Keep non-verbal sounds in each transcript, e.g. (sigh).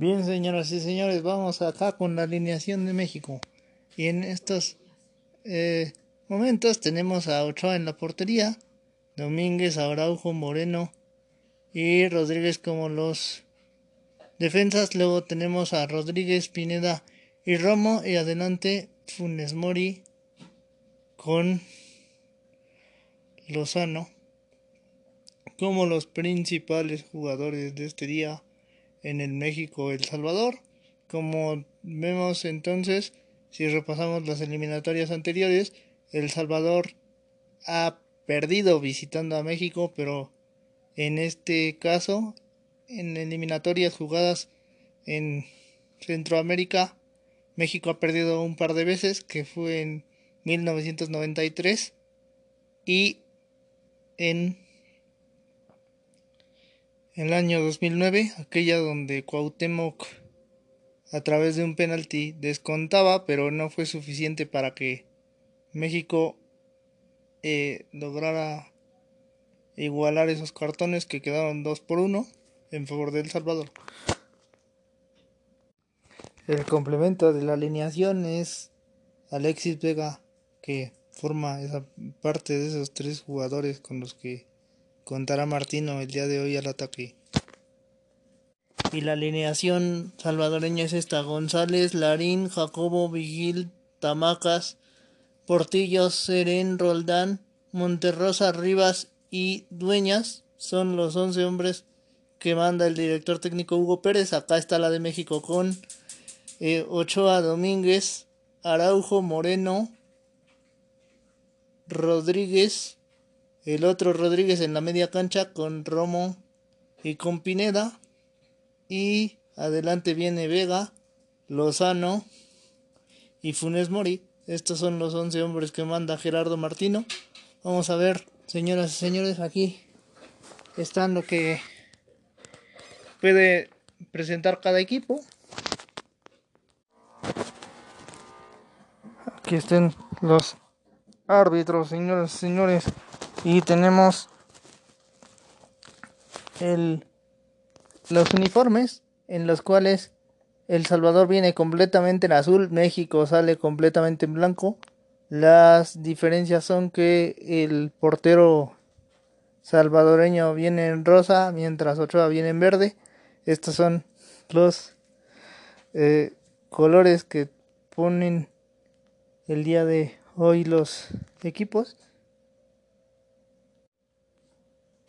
Bien, señoras y señores, vamos acá con la alineación de México. Y en estos eh, momentos tenemos a Ochoa en la portería, Domínguez, Araujo, Moreno y Rodríguez como los defensas. Luego tenemos a Rodríguez, Pineda y Romo. Y adelante Funes Mori con Lozano como los principales jugadores de este día en el México El Salvador. Como vemos entonces, si repasamos las eliminatorias anteriores, El Salvador ha perdido visitando a México, pero en este caso, en eliminatorias jugadas en Centroamérica, México ha perdido un par de veces, que fue en 1993 y en el año 2009, aquella donde Cuauhtémoc a través de un penalti descontaba, pero no fue suficiente para que México eh, lograra igualar esos cartones que quedaron 2 por 1 en favor de El Salvador. El complemento de la alineación es Alexis Vega, que forma esa parte de esos tres jugadores con los que contará Martino el día de hoy al ataque. Y la alineación salvadoreña es esta: González, Larín, Jacobo, Vigil, Tamacas, Portillos, Seren, Roldán, Monterrosa, Rivas y Dueñas. Son los 11 hombres que manda el director técnico Hugo Pérez. Acá está la de México con eh, Ochoa Domínguez, Araujo Moreno, Rodríguez, el otro Rodríguez en la media cancha con Romo y con Pineda. Y adelante viene Vega, Lozano y Funes Mori. Estos son los 11 hombres que manda Gerardo Martino. Vamos a ver, señoras y señores, aquí están lo que puede presentar cada equipo. Aquí estén los árbitros, señoras y señores. Y tenemos el, los uniformes en los cuales El Salvador viene completamente en azul, México sale completamente en blanco. Las diferencias son que el portero salvadoreño viene en rosa, mientras Ochoa viene en verde. Estos son los eh, colores que ponen el día de hoy los equipos.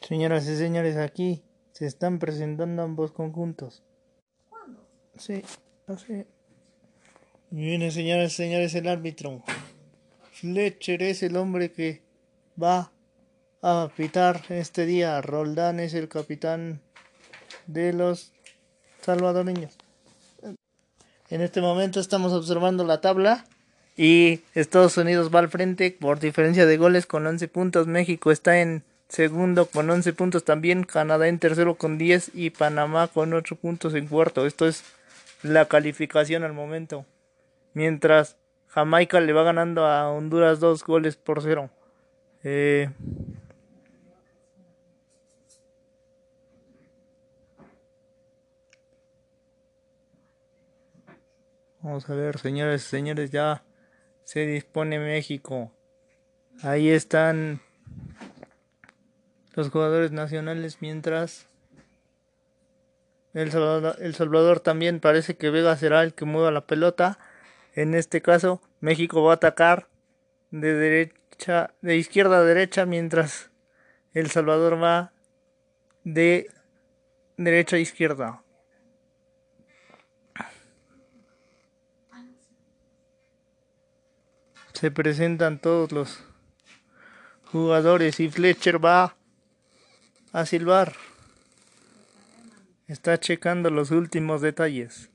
Señoras y señores, aquí se están presentando ambos conjuntos. ¿Cuándo? Sí, así. Viene, señoras y señores, el árbitro. Fletcher es el hombre que va a pitar este día. Roldán es el capitán de los salvadoreños. En este momento estamos observando la tabla y Estados Unidos va al frente por diferencia de goles con 11 puntos. México está en segundo con 11 puntos también, Canadá en tercero con 10 y Panamá con 8 puntos en cuarto. Esto es la calificación al momento. Mientras Jamaica le va ganando a Honduras dos goles por cero. Eh, vamos a ver, señores, señores, ya se dispone México. Ahí están los jugadores nacionales mientras el Salvador, el Salvador también parece que Vega será el que mueva la pelota. En este caso, México va a atacar de derecha, de izquierda a derecha, mientras El Salvador va de derecha a izquierda. Se presentan todos los jugadores y Fletcher va a silbar. Está checando los últimos detalles.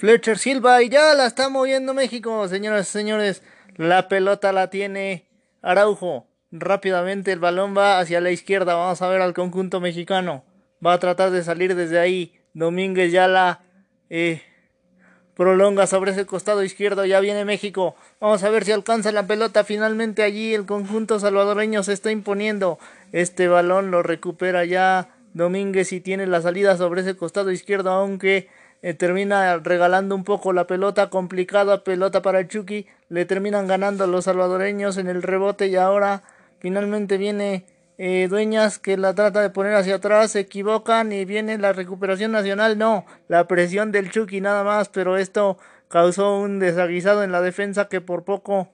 Fletcher Silva y ya la está moviendo México, señoras y señores. La pelota la tiene Araujo. Rápidamente el balón va hacia la izquierda. Vamos a ver al conjunto mexicano. Va a tratar de salir desde ahí. Domínguez ya la eh, prolonga sobre ese costado izquierdo, ya viene México, vamos a ver si alcanza la pelota, finalmente allí el conjunto salvadoreño se está imponiendo, este balón lo recupera ya Domínguez y tiene la salida sobre ese costado izquierdo, aunque eh, termina regalando un poco la pelota, complicada pelota para Chucky, le terminan ganando los salvadoreños en el rebote y ahora finalmente viene eh, Dueñas que la trata de poner hacia atrás, se equivocan y viene la recuperación nacional, no, la presión del Chucky nada más, pero esto causó un desaguisado en la defensa que por poco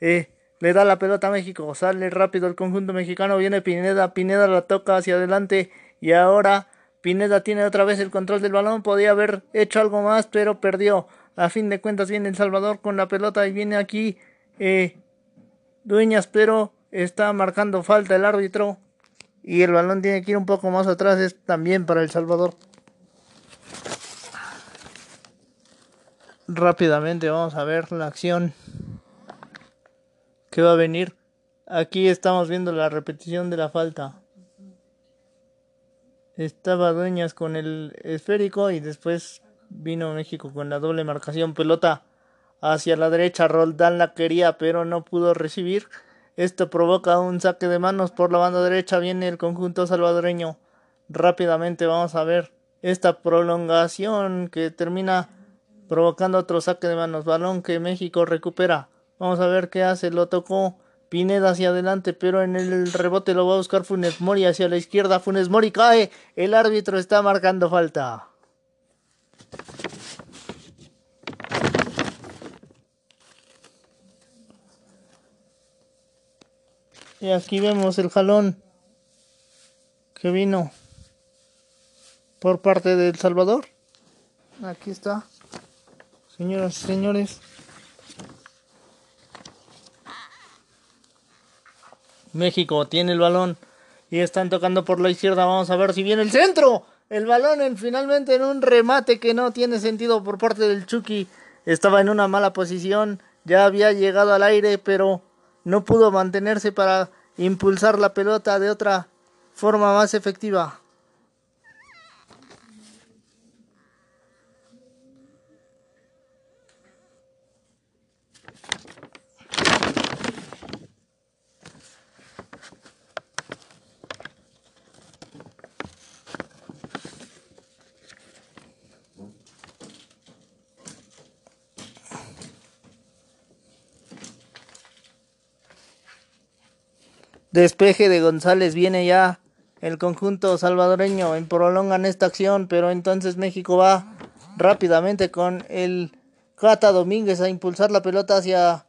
eh, le da la pelota a México, sale rápido el conjunto mexicano, viene Pineda, Pineda la toca hacia adelante y ahora Pineda tiene otra vez el control del balón, podía haber hecho algo más, pero perdió. A fin de cuentas viene El Salvador con la pelota y viene aquí eh, Dueñas, pero está marcando falta el árbitro y el balón tiene que ir un poco más atrás, es también para El Salvador. Rápidamente vamos a ver la acción que va a venir. Aquí estamos viendo la repetición de la falta. Estaba Dueñas con el esférico y después vino México con la doble marcación. Pelota hacia la derecha. Roldán la quería pero no pudo recibir. Esto provoca un saque de manos por la banda derecha. Viene el conjunto salvadoreño. Rápidamente vamos a ver esta prolongación que termina provocando otro saque de manos. Balón que México recupera. Vamos a ver qué hace. Lo tocó Pineda hacia adelante, pero en el rebote lo va a buscar Funes Mori hacia la izquierda. Funes Mori cae. El árbitro está marcando falta. Y aquí vemos el jalón que vino por parte de El Salvador. Aquí está. Señoras y señores. México tiene el balón y están tocando por la izquierda. Vamos a ver si viene el centro. El balón en, finalmente en un remate que no tiene sentido por parte del Chucky. Estaba en una mala posición. Ya había llegado al aire, pero no pudo mantenerse para impulsar la pelota de otra forma más efectiva. Despeje de González viene ya el conjunto salvadoreño en prolongan esta acción, pero entonces México va rápidamente con el Cata Domínguez a impulsar la pelota hacia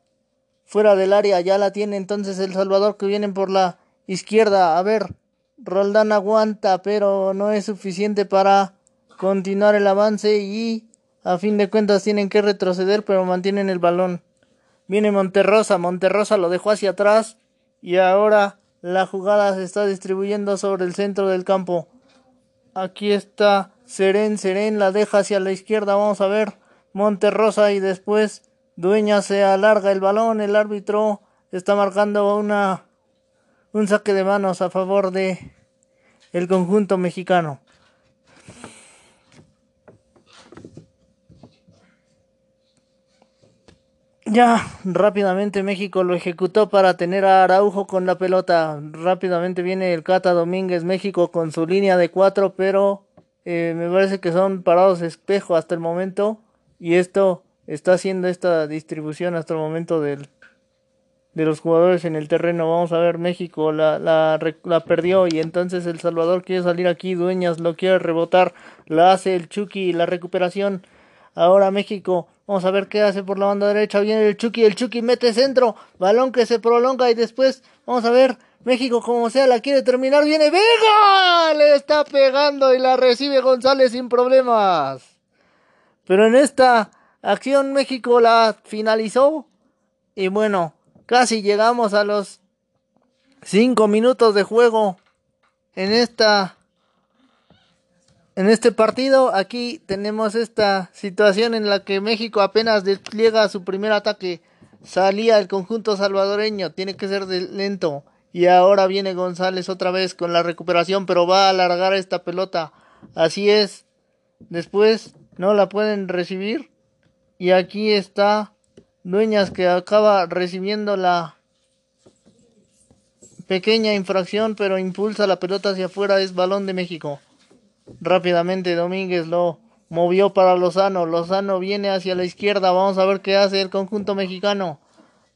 fuera del área. Ya la tiene entonces el Salvador que viene por la izquierda. A ver, Roldán aguanta, pero no es suficiente para continuar el avance y a fin de cuentas tienen que retroceder, pero mantienen el balón. Viene Monterrosa, Monterrosa lo dejó hacia atrás y ahora la jugada se está distribuyendo sobre el centro del campo. Aquí está Seren, Seren la deja hacia la izquierda, vamos a ver Monterrosa y después Dueña se alarga el balón, el árbitro está marcando una un saque de manos a favor de el conjunto mexicano. Ya, rápidamente México lo ejecutó para tener a Araujo con la pelota. Rápidamente viene el Cata Domínguez México con su línea de cuatro, pero eh, me parece que son parados espejo hasta el momento. Y esto está haciendo esta distribución hasta el momento del, de los jugadores en el terreno. Vamos a ver, México la, la, la perdió y entonces El Salvador quiere salir aquí. Dueñas lo quiere rebotar. La hace el Chucky. La recuperación. Ahora México Vamos a ver qué hace por la banda derecha. Viene el Chucky. El Chucky mete centro. Balón que se prolonga y después vamos a ver. México como sea la quiere terminar. Viene Vega. Le está pegando y la recibe González sin problemas. Pero en esta acción México la finalizó. Y bueno, casi llegamos a los cinco minutos de juego en esta en este partido, aquí tenemos esta situación en la que México apenas despliega su primer ataque. Salía el conjunto salvadoreño, tiene que ser lento. Y ahora viene González otra vez con la recuperación, pero va a alargar esta pelota. Así es. Después no la pueden recibir. Y aquí está Dueñas que acaba recibiendo la pequeña infracción, pero impulsa la pelota hacia afuera. Es balón de México. Rápidamente Domínguez lo movió para Lozano. Lozano viene hacia la izquierda. Vamos a ver qué hace el conjunto mexicano.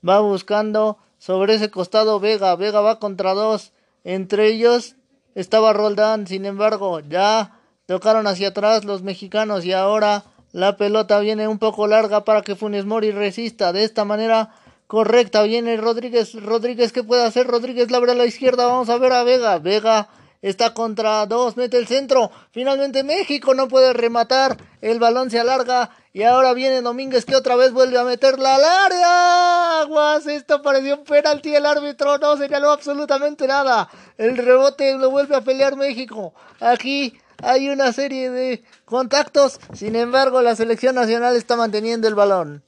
Va buscando sobre ese costado Vega. Vega va contra dos. Entre ellos estaba Roldán. Sin embargo, ya tocaron hacia atrás los mexicanos y ahora la pelota viene un poco larga para que Funes Mori resista. De esta manera correcta viene Rodríguez. Rodríguez, ¿qué puede hacer? Rodríguez la abre a la izquierda. Vamos a ver a Vega. Vega está contra dos, mete el centro. Finalmente México no puede rematar. El balón se alarga y ahora viene Domínguez que otra vez vuelve a meterla al área. Aguas, esto pareció un penalti. El árbitro no señaló absolutamente nada. El rebote lo vuelve a pelear México. Aquí hay una serie de contactos. Sin embargo, la selección nacional está manteniendo el balón.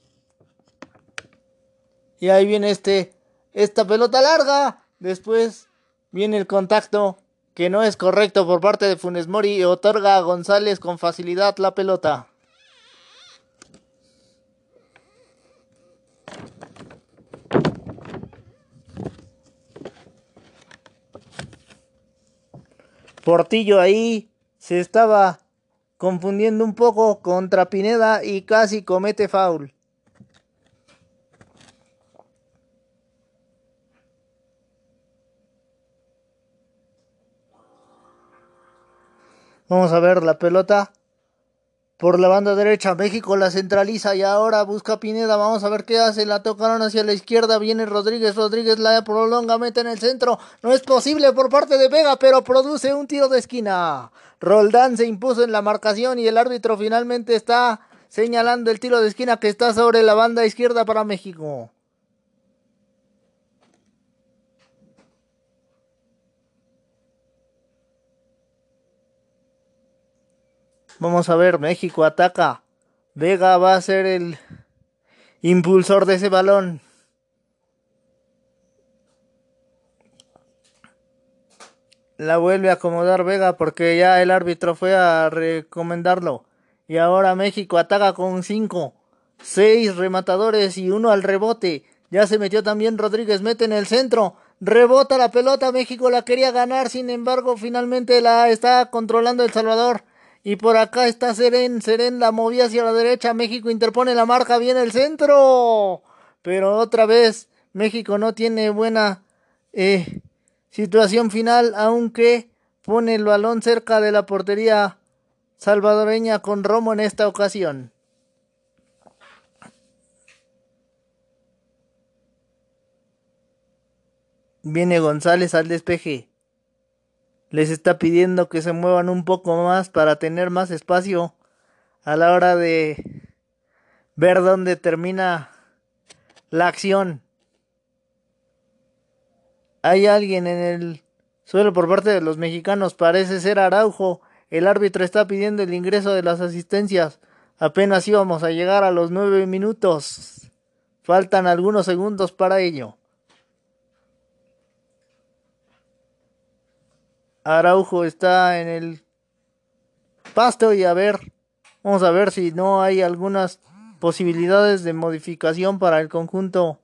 Y ahí viene este, esta pelota larga. Después viene el contacto que no es correcto por parte de Funes Mori y otorga a González con facilidad la pelota. Portillo ahí se estaba confundiendo un poco contra Pineda y casi comete foul. Vamos a ver la pelota por la banda derecha. México la centraliza y ahora busca Pineda. Vamos a ver qué hace. La tocaron hacia la izquierda. Viene Rodríguez. Rodríguez la prolonga, mete en el centro. No es posible por parte de Vega, pero produce un tiro de esquina. Roldán se impuso en la marcación y el árbitro finalmente está señalando el tiro de esquina que está sobre la banda izquierda para México. Vamos a ver, México ataca. Vega va a ser el impulsor de ese balón. La vuelve a acomodar Vega porque ya el árbitro fue a recomendarlo. Y ahora México ataca con 5, 6 rematadores y uno al rebote. Ya se metió también Rodríguez, mete en el centro. Rebota la pelota, México la quería ganar, sin embargo finalmente la está controlando El Salvador. Y por acá está Seren. Seren la movía hacia la derecha. México interpone la marca. Viene el centro. Pero otra vez México no tiene buena eh, situación final. Aunque pone el balón cerca de la portería salvadoreña con Romo en esta ocasión. Viene González al despeje les está pidiendo que se muevan un poco más para tener más espacio a la hora de ver dónde termina la acción. Hay alguien en el suelo por parte de los mexicanos, parece ser Araujo. El árbitro está pidiendo el ingreso de las asistencias. Apenas íbamos a llegar a los nueve minutos. Faltan algunos segundos para ello. Araujo está en el pasto y a ver, vamos a ver si no hay algunas posibilidades de modificación para el conjunto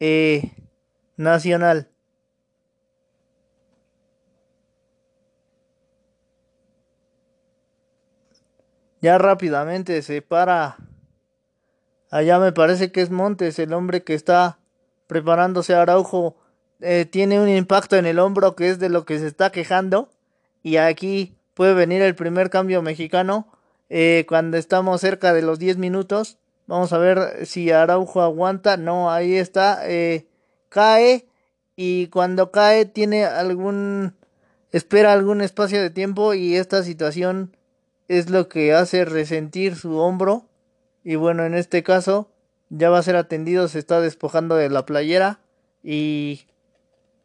eh, nacional. Ya rápidamente se para. Allá me parece que es Montes, el hombre que está preparándose a Araujo eh, tiene un impacto en el hombro que es de lo que se está quejando. Y aquí puede venir el primer cambio mexicano eh, cuando estamos cerca de los 10 minutos. Vamos a ver si Araujo aguanta. No, ahí está. Eh, cae. Y cuando cae tiene algún... Espera algún espacio de tiempo y esta situación es lo que hace resentir su hombro. Y bueno, en este caso ya va a ser atendido, se está despojando de la playera y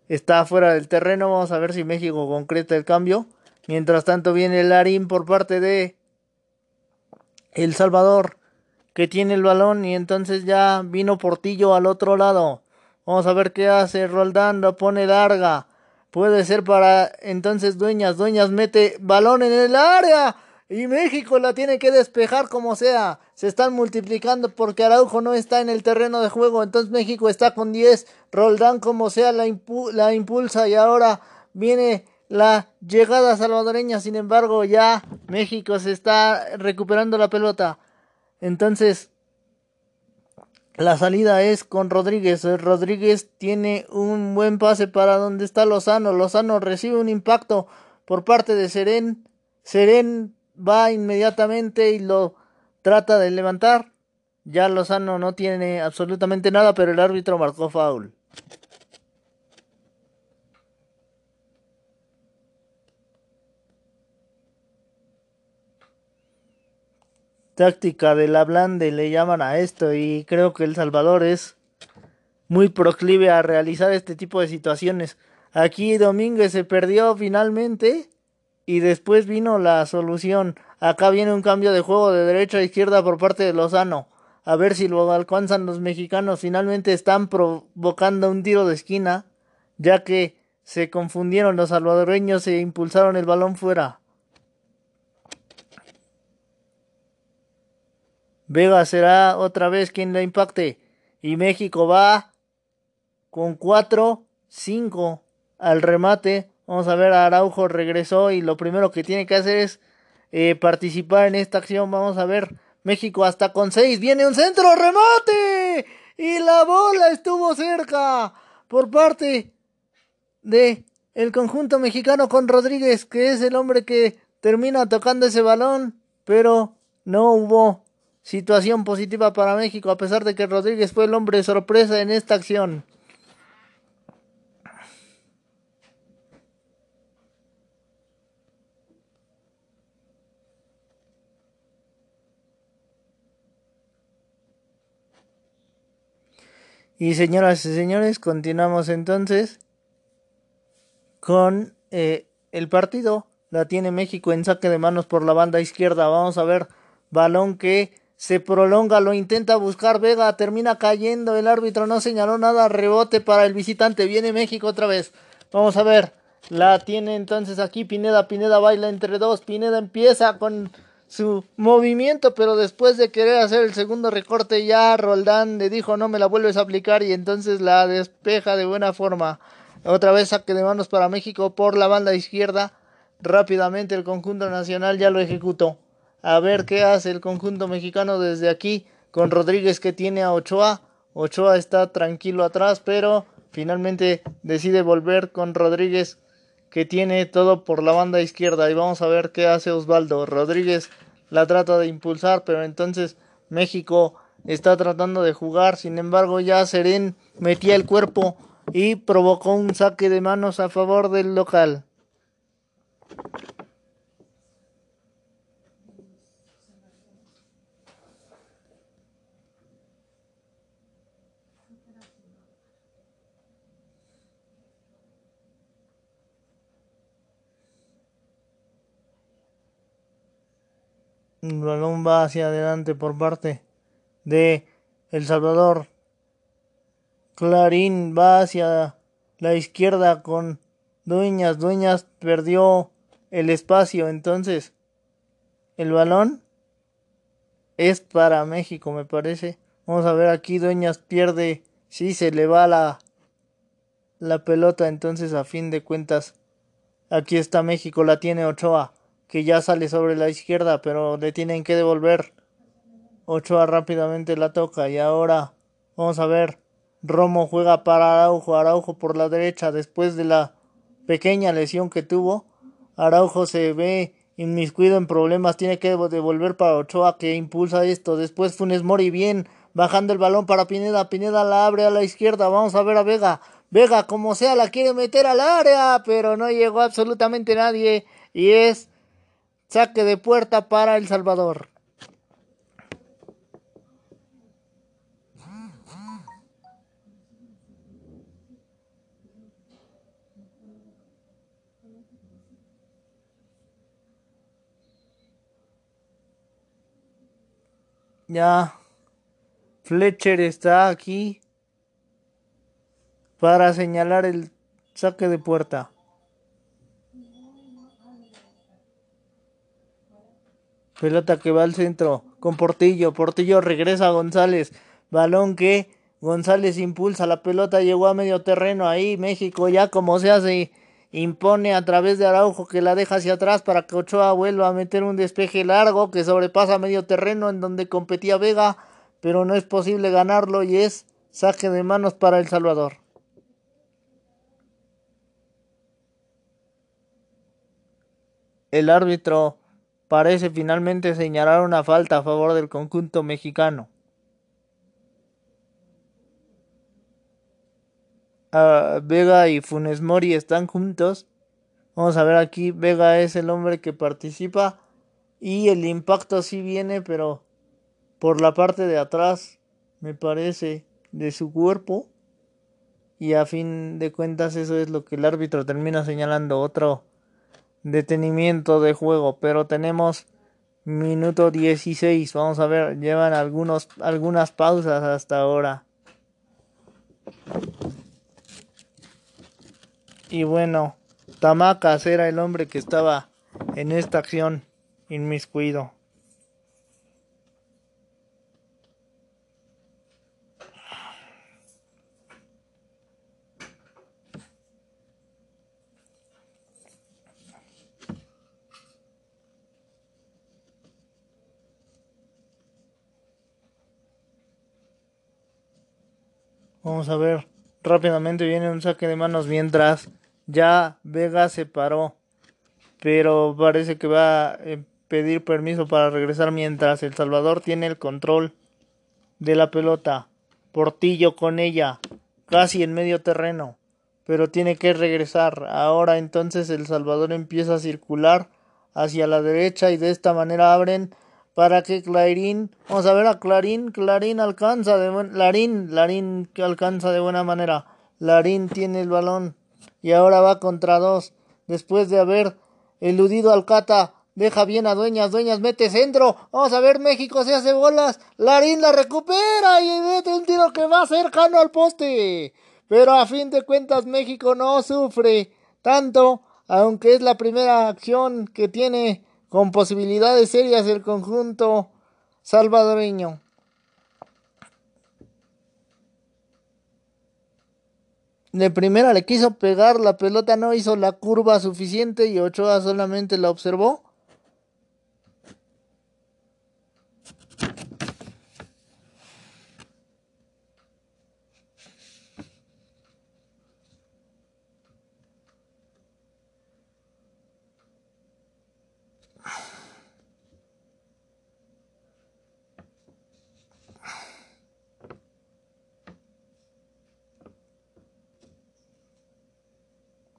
está fuera del terreno. Vamos a ver si México concreta el cambio. Mientras tanto viene el Larín por parte de El Salvador que tiene el balón y entonces ya vino Portillo al otro lado. Vamos a ver qué hace Roldán, lo pone larga. Puede ser para entonces Dueñas. Dueñas mete balón en el área. Y México la tiene que despejar como sea. Se están multiplicando porque Araujo no está en el terreno de juego. Entonces México está con 10. Roldán como sea la, impulsa y ahora viene la llegada salvadoreña. Sin embargo ya México se está recuperando la pelota. Entonces la salida es con Rodríguez. Rodríguez tiene un buen pase para donde está Lozano. Lozano recibe un impacto por parte de Seren. Seren va inmediatamente y lo trata de levantar. Ya Lozano no tiene absolutamente nada, pero el árbitro marcó foul. Táctica de la blande le llaman a esto y creo que El Salvador es muy proclive a realizar este tipo de situaciones. Aquí Domínguez se perdió finalmente y después vino la solución. Acá viene un cambio de juego de derecha a izquierda por parte de Lozano. A ver si lo alcanzan los mexicanos. Finalmente están provocando un tiro de esquina, ya que se confundieron los salvadoreños e impulsaron el balón fuera. Vega será otra vez quien la impacte. Y México va con 4-5 al remate Vamos a ver, Araujo regresó y lo primero que tiene que hacer es eh, participar en esta acción. Vamos a ver, México hasta con seis. Viene un centro, remate. Y la bola estuvo cerca por parte de el conjunto mexicano con Rodríguez, que es el hombre que termina tocando ese balón, pero no hubo situación positiva para México, a pesar de que Rodríguez fue el hombre sorpresa en esta acción. Y señoras y señores, continuamos entonces con eh, el partido. La tiene México en saque de manos por la banda izquierda. Vamos a ver, balón que se prolonga, lo intenta buscar Vega, termina cayendo, el árbitro no señaló nada, rebote para el visitante, viene México otra vez. Vamos a ver, la tiene entonces aquí Pineda, Pineda baila entre dos, Pineda empieza con su movimiento, pero después de querer hacer el segundo recorte ya Roldán le dijo no me la vuelves a aplicar y entonces la despeja de buena forma. Otra vez saque de manos para México por la banda izquierda. Rápidamente el conjunto nacional ya lo ejecutó. A ver qué hace el conjunto mexicano desde aquí con Rodríguez que tiene a Ochoa. Ochoa está tranquilo atrás, pero finalmente decide volver con Rodríguez que tiene todo por la banda izquierda y vamos a ver qué hace Osvaldo. Rodríguez la trata de impulsar, pero entonces México está tratando de jugar, sin embargo ya Seren metía el cuerpo y provocó un saque de manos a favor del local. El balón va hacia adelante por parte de El Salvador. Clarín va hacia la izquierda con Dueñas. Dueñas perdió el espacio. Entonces, el balón es para México, me parece. Vamos a ver aquí. Dueñas pierde. Sí, se le va la, la pelota. Entonces, a fin de cuentas, aquí está México. La tiene Ochoa que ya sale sobre la izquierda, pero le tienen que devolver. Ochoa rápidamente la toca y ahora vamos a ver. Romo juega para Araujo, Araujo por la derecha después de la pequeña lesión que tuvo. Araujo se ve inmiscuido en problemas, tiene que devolver para Ochoa que impulsa esto. Después Funes Mori bien, bajando el balón para Pineda, Pineda la abre a la izquierda, vamos a ver a Vega. Vega como sea la quiere meter al área, pero no llegó absolutamente nadie y es Saque de puerta para El Salvador. Ya Fletcher está aquí para señalar el saque de puerta. Pelota que va al centro con Portillo. Portillo regresa a González. Balón que González impulsa la pelota, llegó a medio terreno ahí. México ya como se hace impone a través de Araujo que la deja hacia atrás para que Ochoa vuelva a meter un despeje largo que sobrepasa medio terreno en donde competía Vega, pero no es posible ganarlo y es saque de manos para El Salvador. El árbitro parece finalmente señalar una falta a favor del conjunto mexicano. Ah, Vega y Funes Mori están juntos. Vamos a ver aquí, Vega es el hombre que participa y el impacto sí viene, pero por la parte de atrás, me parece, de su cuerpo. Y a fin de cuentas eso es lo que el árbitro termina señalando, otro detenimiento de juego, pero tenemos minuto 16, vamos a ver, llevan algunos algunas pausas hasta ahora. Y bueno, Tamacas era el hombre que estaba en esta acción inmiscuido. Vamos a ver. Rápidamente viene un saque de manos mientras ya Vega se paró. Pero parece que va a pedir permiso para regresar mientras El Salvador tiene el control de la pelota. Portillo con ella. Casi en medio terreno. Pero tiene que regresar. Ahora entonces El Salvador empieza a circular hacia la derecha y de esta manera abren para que Clarín, vamos a ver a Clarín, Clarín alcanza de buen, Larín, Larín que alcanza de buena manera, Larín tiene el balón y ahora va contra dos, después de haber eludido al Cata, deja bien a Dueñas, Dueñas mete centro, vamos a ver México se hace bolas, Larín la recupera y mete un tiro que va cercano al poste, pero a fin de cuentas México no sufre tanto, aunque es la primera acción que tiene con posibilidades serias el conjunto salvadoreño. De primera le quiso pegar, la pelota no hizo la curva suficiente y Ochoa solamente la observó.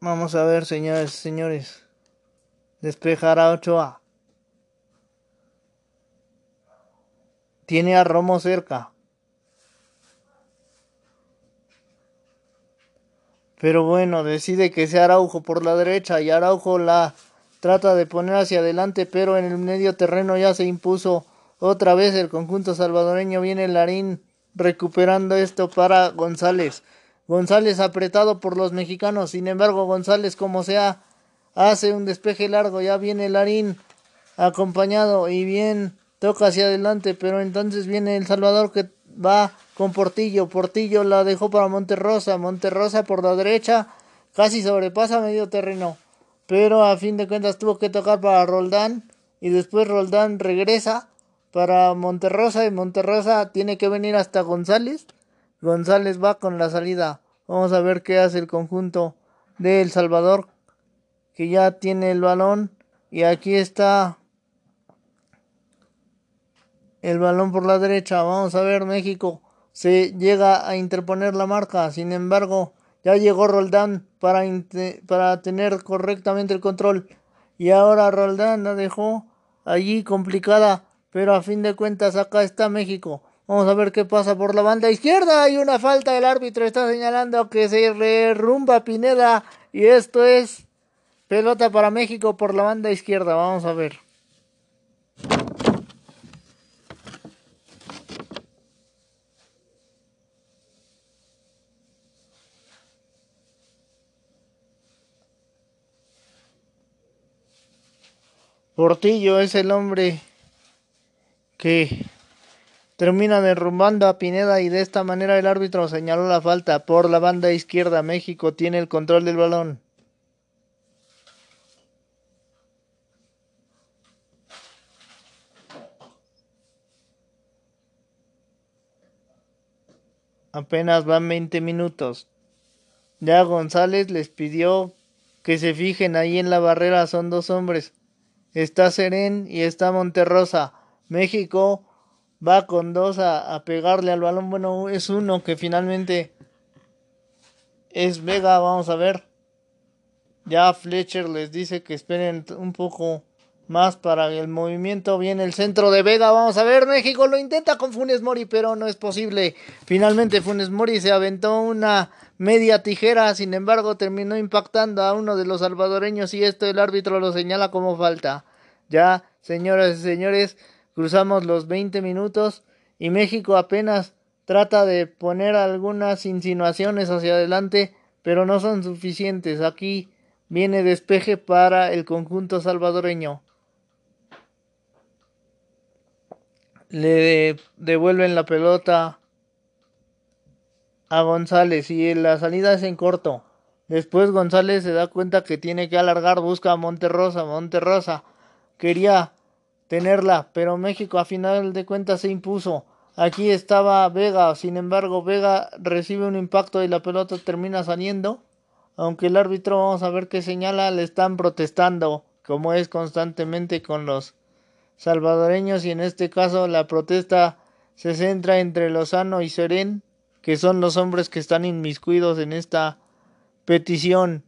Vamos a ver, señores, señores. Despejar a Ochoa. Tiene a Romo cerca. Pero bueno, decide que sea Araujo por la derecha y Araujo la trata de poner hacia adelante, pero en el medio terreno ya se impuso otra vez el conjunto salvadoreño. Viene Larín recuperando esto para González. González apretado por los mexicanos. Sin embargo, González, como sea, hace un despeje largo. Ya viene Larín acompañado y bien toca hacia adelante. Pero entonces viene El Salvador que va con Portillo. Portillo la dejó para Monterrosa. Monterrosa por la derecha casi sobrepasa medio terreno. Pero a fin de cuentas tuvo que tocar para Roldán. Y después Roldán regresa para Monterrosa. Y Monterrosa tiene que venir hasta González González va con la salida. Vamos a ver qué hace el conjunto de El Salvador, que ya tiene el balón. Y aquí está el balón por la derecha. Vamos a ver México. Se llega a interponer la marca. Sin embargo, ya llegó Roldán para, para tener correctamente el control. Y ahora Roldán la dejó allí complicada. Pero a fin de cuentas acá está México. Vamos a ver qué pasa por la banda izquierda. Hay una falta. El árbitro está señalando que se derrumba Pineda. Y esto es pelota para México por la banda izquierda. Vamos a ver. Portillo es el hombre que termina derrumbando a Pineda y de esta manera el árbitro señaló la falta por la banda izquierda. México tiene el control del balón. Apenas van 20 minutos. Ya González les pidió que se fijen ahí en la barrera, son dos hombres. Está Serén y está Monterrosa. México va con dos a, pegarle al balón. Bueno, es uno que finalmente es Vega, vamos a ver. Ya Fletcher les dice que esperen un poco más para el movimiento. Viene el centro de Vega. Vamos a ver. México lo intenta con Funes Mori, pero no es posible. Finalmente Funes Mori se aventó una media tijera. Sin embargo, terminó impactando a uno de los salvadoreños y esto el árbitro lo señala como falta. Ya, señoras y señores, cruzamos los 20 minutos y México apenas trata de poner algunas insinuaciones hacia adelante, pero no son suficientes. Aquí viene despeje para el conjunto salvadoreño. le devuelven la pelota a González y la salida es en corto. Después González se da cuenta que tiene que alargar, busca a Monterrosa. Monterrosa quería tenerla, pero México a final de cuentas se impuso. Aquí estaba Vega, sin embargo Vega recibe un impacto y la pelota termina saliendo. Aunque el árbitro, vamos a ver qué señala, le están protestando, como es constantemente con los salvadoreños y en este caso la protesta se centra entre Lozano y Serén, que son los hombres que están inmiscuidos en esta petición.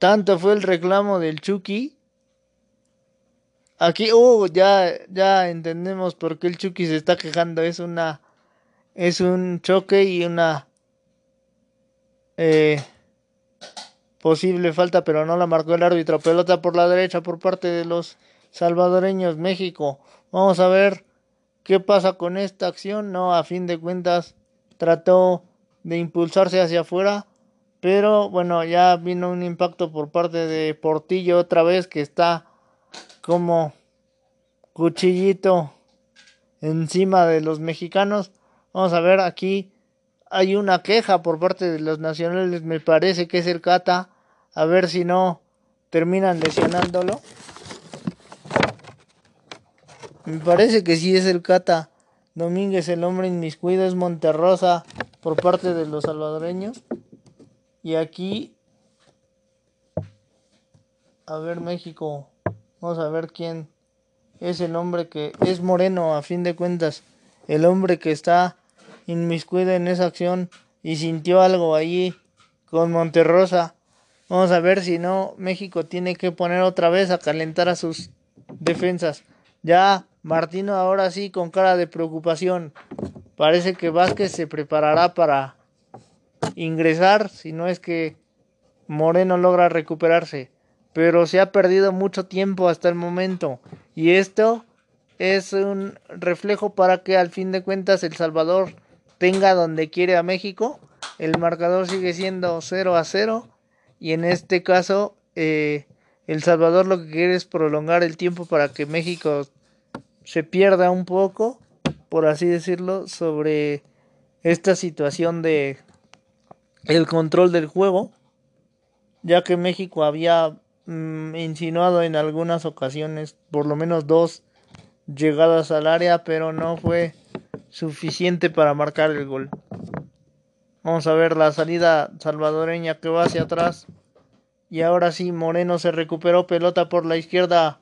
Tanto fue el reclamo del Chucky. Aquí, uh, ya, ya entendemos por qué el Chucky se está quejando. Es una, es un choque y una, eh, posible falta, pero no la marcó el árbitro. Pelota por la derecha por parte de los salvadoreños. México. Vamos a ver qué pasa con esta acción. No, a fin de cuentas trató de impulsarse hacia afuera. Pero bueno, ya vino un impacto por parte de Portillo otra vez que está como cuchillito encima de los mexicanos. Vamos a ver aquí hay una queja por parte de los nacionales, me parece que es el Cata, a ver si no terminan lesionándolo. Me parece que sí es el Cata. Domínguez, el hombre inmiscuido, es Monterrosa por parte de los salvadoreños. Y aquí, a ver México, vamos a ver quién es el hombre que es Moreno, a fin de cuentas, el hombre que está inmiscuido en esa acción y sintió algo allí con Monterrosa. Vamos a ver si no, México tiene que poner otra vez a calentar a sus defensas. Ya Martino ahora sí con cara de preocupación. Parece que Vázquez se preparará para ingresar, si no es que Moreno logra recuperarse. Pero se ha perdido mucho tiempo hasta el momento. Y esto es un reflejo para que al fin de cuentas El Salvador tenga donde quiere a México. El marcador sigue siendo 0 a 0 y en este caso eh, El Salvador lo que quiere es prolongar el tiempo para que México se pierda un poco, por así decirlo, sobre esta situación de el control del juego, ya que México había mm, insinuado en algunas ocasiones, por lo menos dos llegadas al área, pero no fue suficiente para marcar el gol. Vamos a ver la salida salvadoreña que va hacia atrás. Y ahora sí, Moreno se recuperó pelota por la izquierda.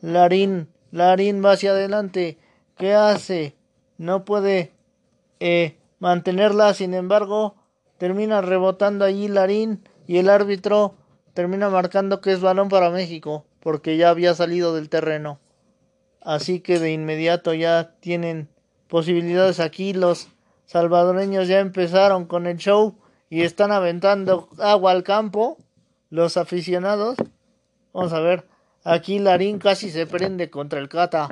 Larín, Larín va hacia adelante. ¿Qué hace? No puede eh, mantenerla, sin embargo, termina rebotando allí Larín y el árbitro termina marcando que es balón para México, porque ya había salido del terreno. Así que de inmediato ya tienen posibilidades aquí. Los salvadoreños ya empezaron con el show y están aventando agua al campo. Los aficionados. Vamos a ver. Aquí Larín casi se prende contra el Cata.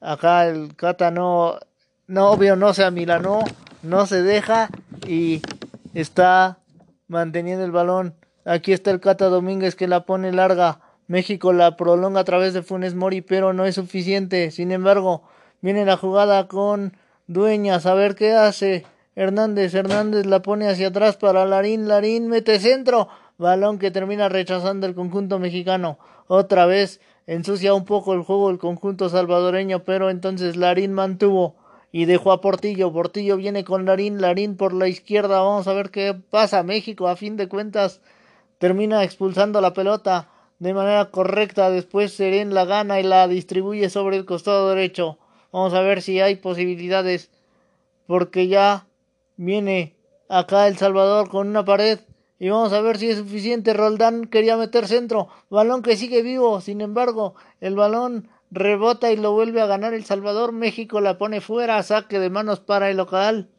Acá el Cata no, no obvio no se amilanó, no se deja y está manteniendo el balón. Aquí está el Cata Domínguez que la pone larga. México la prolonga a través de Funes Mori, pero no es suficiente. Sin embargo, viene la jugada con Dueñas, a ver qué hace. Hernández, Hernández la pone hacia atrás para Larín, Larín mete centro, balón que termina rechazando el conjunto mexicano. Otra vez ensucia un poco el juego el conjunto salvadoreño, pero entonces Larín mantuvo y dejó a Portillo. Portillo viene con Larín, Larín por la izquierda. Vamos a ver qué pasa. México, a fin de cuentas, termina expulsando la pelota de manera correcta. Después Seren la gana y la distribuye sobre el costado derecho. Vamos a ver si hay posibilidades. Porque ya viene acá El Salvador con una pared. Y vamos a ver si es suficiente. Roldán quería meter centro. Balón que sigue vivo. Sin embargo, el balón rebota y lo vuelve a ganar El Salvador. México la pone fuera. Saque de manos para el local.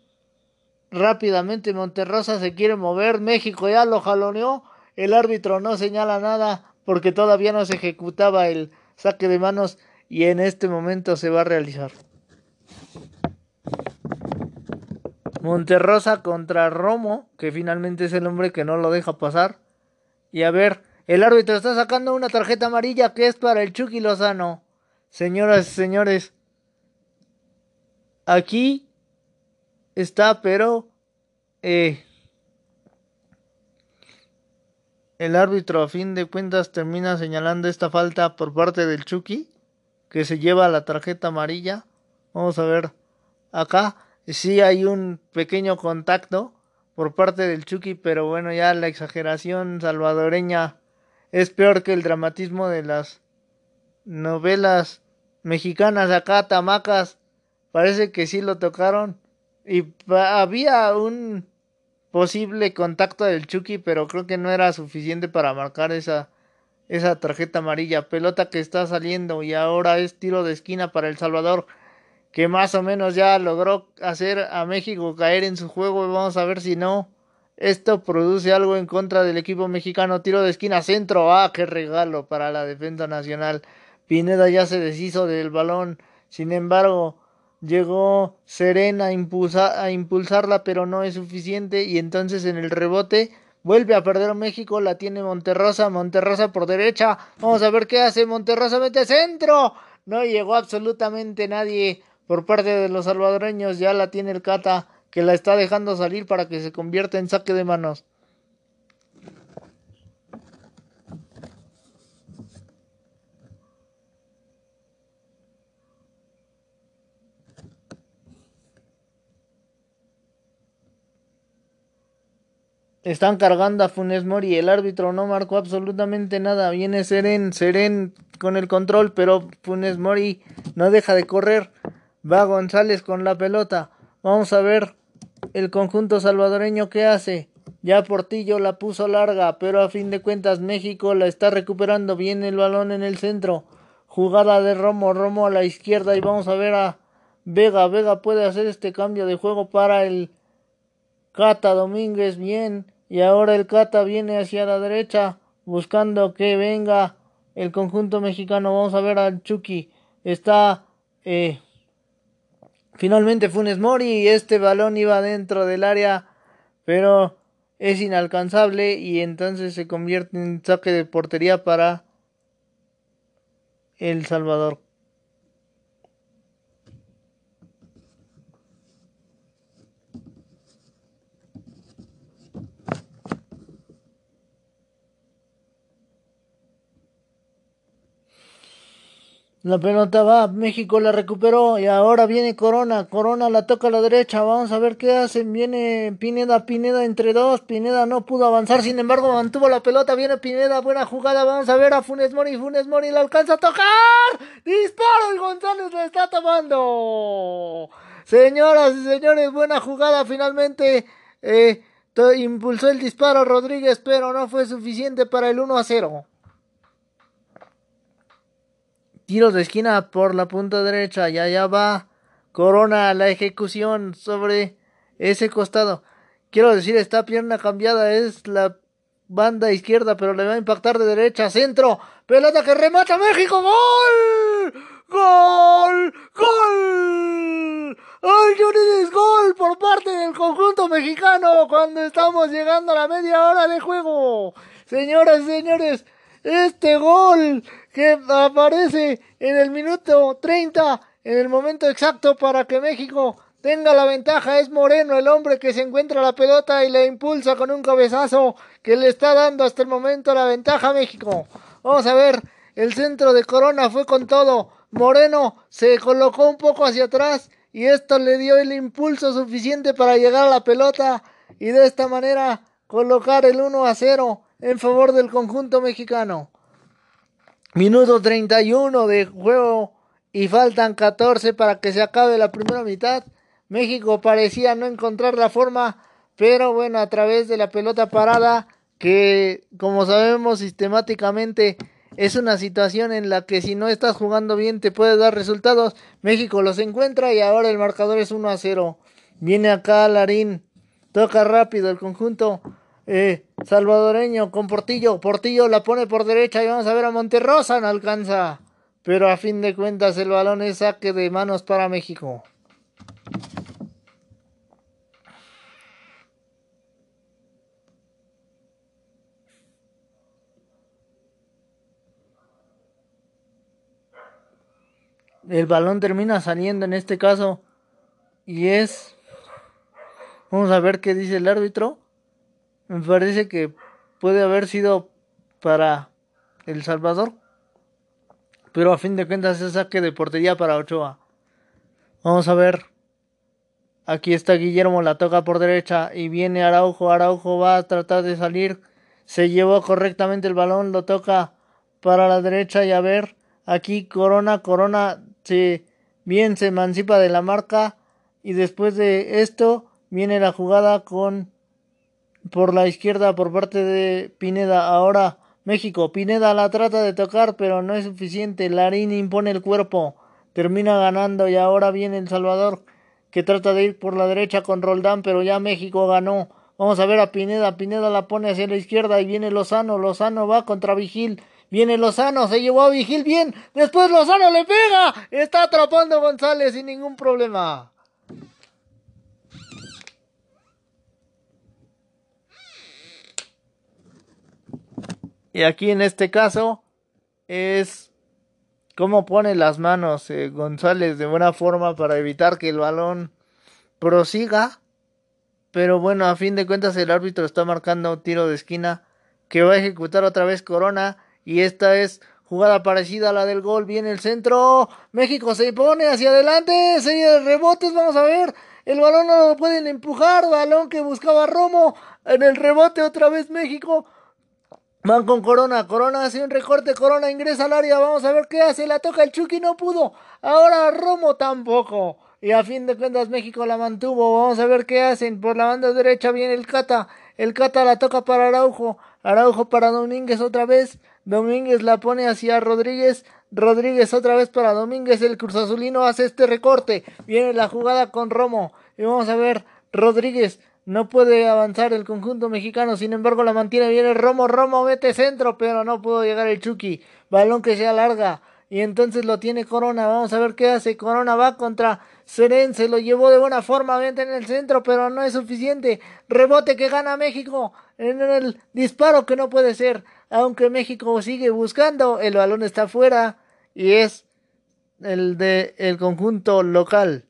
Rápidamente Monterrosa se quiere mover. México ya lo jaloneó. El árbitro no señala nada porque todavía no se ejecutaba el saque de manos y en este momento se va a realizar. Monterrosa contra Romo, que finalmente es el hombre que no lo deja pasar. Y a ver, el árbitro está sacando una tarjeta amarilla que es para el Chucky Lozano. Señoras y señores, aquí está, pero eh, el árbitro a fin de cuentas termina señalando esta falta por parte del Chucky, que se lleva la tarjeta amarilla. Vamos a ver acá. Sí hay un pequeño contacto por parte del Chucky, pero bueno, ya la exageración salvadoreña es peor que el dramatismo de las novelas mexicanas acá, tamacas. Parece que sí lo tocaron. Y había un posible contacto del Chucky, pero creo que no era suficiente para marcar esa, esa tarjeta amarilla. Pelota que está saliendo y ahora es tiro de esquina para El Salvador que más o menos ya logró hacer a México caer en su juego. Vamos a ver si no. Esto produce algo en contra del equipo mexicano. Tiro de esquina centro. Ah, qué regalo para la defensa nacional. Pineda ya se deshizo del balón. Sin embargo, llegó Serena a, impulsarla, pero no es suficiente. Y entonces en el rebote vuelve a perder México. La tiene Monterrosa. Monterrosa por derecha. Vamos a ver qué hace. Monterrosa mete centro. No llegó absolutamente nadie por parte de los salvadoreños ya la tiene el Cata que la está dejando salir para que se convierta en saque de manos. Están cargando a Funes Mori. El árbitro no marcó absolutamente nada. Viene Seren, Seren con el control, pero Funes Mori no deja de correr. Va González con la pelota. Vamos a ver el conjunto salvadoreño que hace. Ya Portillo la puso larga, pero a fin de cuentas México la está recuperando. Viene el balón en el centro. Jugada de Romo, Romo a la izquierda y vamos a ver a Vega. Vega puede hacer este cambio de juego para el Cata Domínguez. Bien. Y ahora el Cata viene hacia la derecha buscando que venga el conjunto mexicano. Vamos a ver al Chucky. Está eh, Finalmente Funes Mori, este balón iba dentro del área, pero es inalcanzable y entonces se convierte en saque de portería para El Salvador. La pelota va, México la recuperó y ahora viene Corona. Corona la toca a la derecha. Vamos a ver qué hacen. Viene Pineda, Pineda entre dos. Pineda no pudo avanzar, sin embargo mantuvo la pelota. Viene Pineda, buena jugada. Vamos a ver a Funes Mori. Funes Mori la alcanza a tocar. Disparo y González la está tomando. Señoras y señores, buena jugada finalmente. Eh, impulsó el disparo Rodríguez, pero no fue suficiente para el 1 a 0. Tiros de esquina por la punta derecha. Y allá va Corona la ejecución sobre ese costado. Quiero decir, esta pierna cambiada es la banda izquierda, pero le va a impactar de derecha. Centro. Pelota que remata México. ¡Gol! ¡Gol! ¡Gol! ¡Ay, es gol por parte del conjunto mexicano cuando estamos llegando a la media hora de juego! Señoras y señores, este gol que aparece en el minuto 30, en el momento exacto para que México tenga la ventaja. Es Moreno el hombre que se encuentra la pelota y le impulsa con un cabezazo que le está dando hasta el momento la ventaja a México. Vamos a ver, el centro de Corona fue con todo. Moreno se colocó un poco hacia atrás y esto le dio el impulso suficiente para llegar a la pelota y de esta manera colocar el 1 a 0 en favor del conjunto mexicano. Minuto 31 de juego y faltan 14 para que se acabe la primera mitad. México parecía no encontrar la forma, pero bueno, a través de la pelota parada, que como sabemos sistemáticamente es una situación en la que si no estás jugando bien te puede dar resultados. México los encuentra y ahora el marcador es 1 a 0. Viene acá Larín, toca rápido el conjunto eh, salvadoreño con Portillo. Portillo la pone por derecha y vamos a ver a Monterrosa, no alcanza. Pero a fin de cuentas el balón es saque de manos para México. el balón termina saliendo en este caso y es vamos a ver qué dice el árbitro me parece que puede haber sido para El Salvador pero a fin de cuentas es saque de portería para Ochoa. Vamos a ver. Aquí está Guillermo la toca por derecha y viene Araujo. Araujo va a tratar de salir. Se llevó correctamente el balón lo toca para la derecha y a ver. Aquí Corona Corona se bien se emancipa de la marca y después de esto viene la jugada con por la izquierda por parte de Pineda. Ahora México. Pineda la trata de tocar pero no es suficiente. Larín impone el cuerpo. Termina ganando y ahora viene El Salvador que trata de ir por la derecha con Roldán pero ya México ganó. Vamos a ver a Pineda. Pineda la pone hacia la izquierda y viene Lozano. Lozano va contra Vigil. Viene Lozano, se llevó a Vigil bien. Después Lozano le pega. Está atrapando González sin ningún problema. Y aquí en este caso es cómo pone las manos eh, González de buena forma para evitar que el balón prosiga. Pero bueno, a fin de cuentas el árbitro está marcando un tiro de esquina que va a ejecutar otra vez Corona y esta es jugada parecida a la del gol. Viene el centro. México se pone hacia adelante. Serie de rebotes. Vamos a ver. El balón no lo pueden empujar. Balón que buscaba Romo. En el rebote otra vez México. Van con Corona. Corona hace un recorte. Corona ingresa al área. Vamos a ver qué hace. La toca el Chucky. No pudo. Ahora Romo tampoco. Y a fin de cuentas México la mantuvo. Vamos a ver qué hacen. Por la banda derecha viene el Cata. El Cata la toca para Araujo. Araujo para Domínguez otra vez. Domínguez la pone hacia Rodríguez. Rodríguez otra vez para Domínguez. El Cruz Azulino hace este recorte. Viene la jugada con Romo. Y vamos a ver. Rodríguez no puede avanzar el conjunto mexicano. Sin embargo, la mantiene. Viene Romo. Romo mete centro. Pero no pudo llegar el Chucky. Balón que se alarga. Y entonces lo tiene Corona. Vamos a ver qué hace. Corona va contra Seren. Se lo llevó de buena forma. Vente en el centro. Pero no es suficiente. Rebote que gana México. En el disparo que no puede ser aunque México sigue buscando, el balón está fuera y es el de el conjunto local.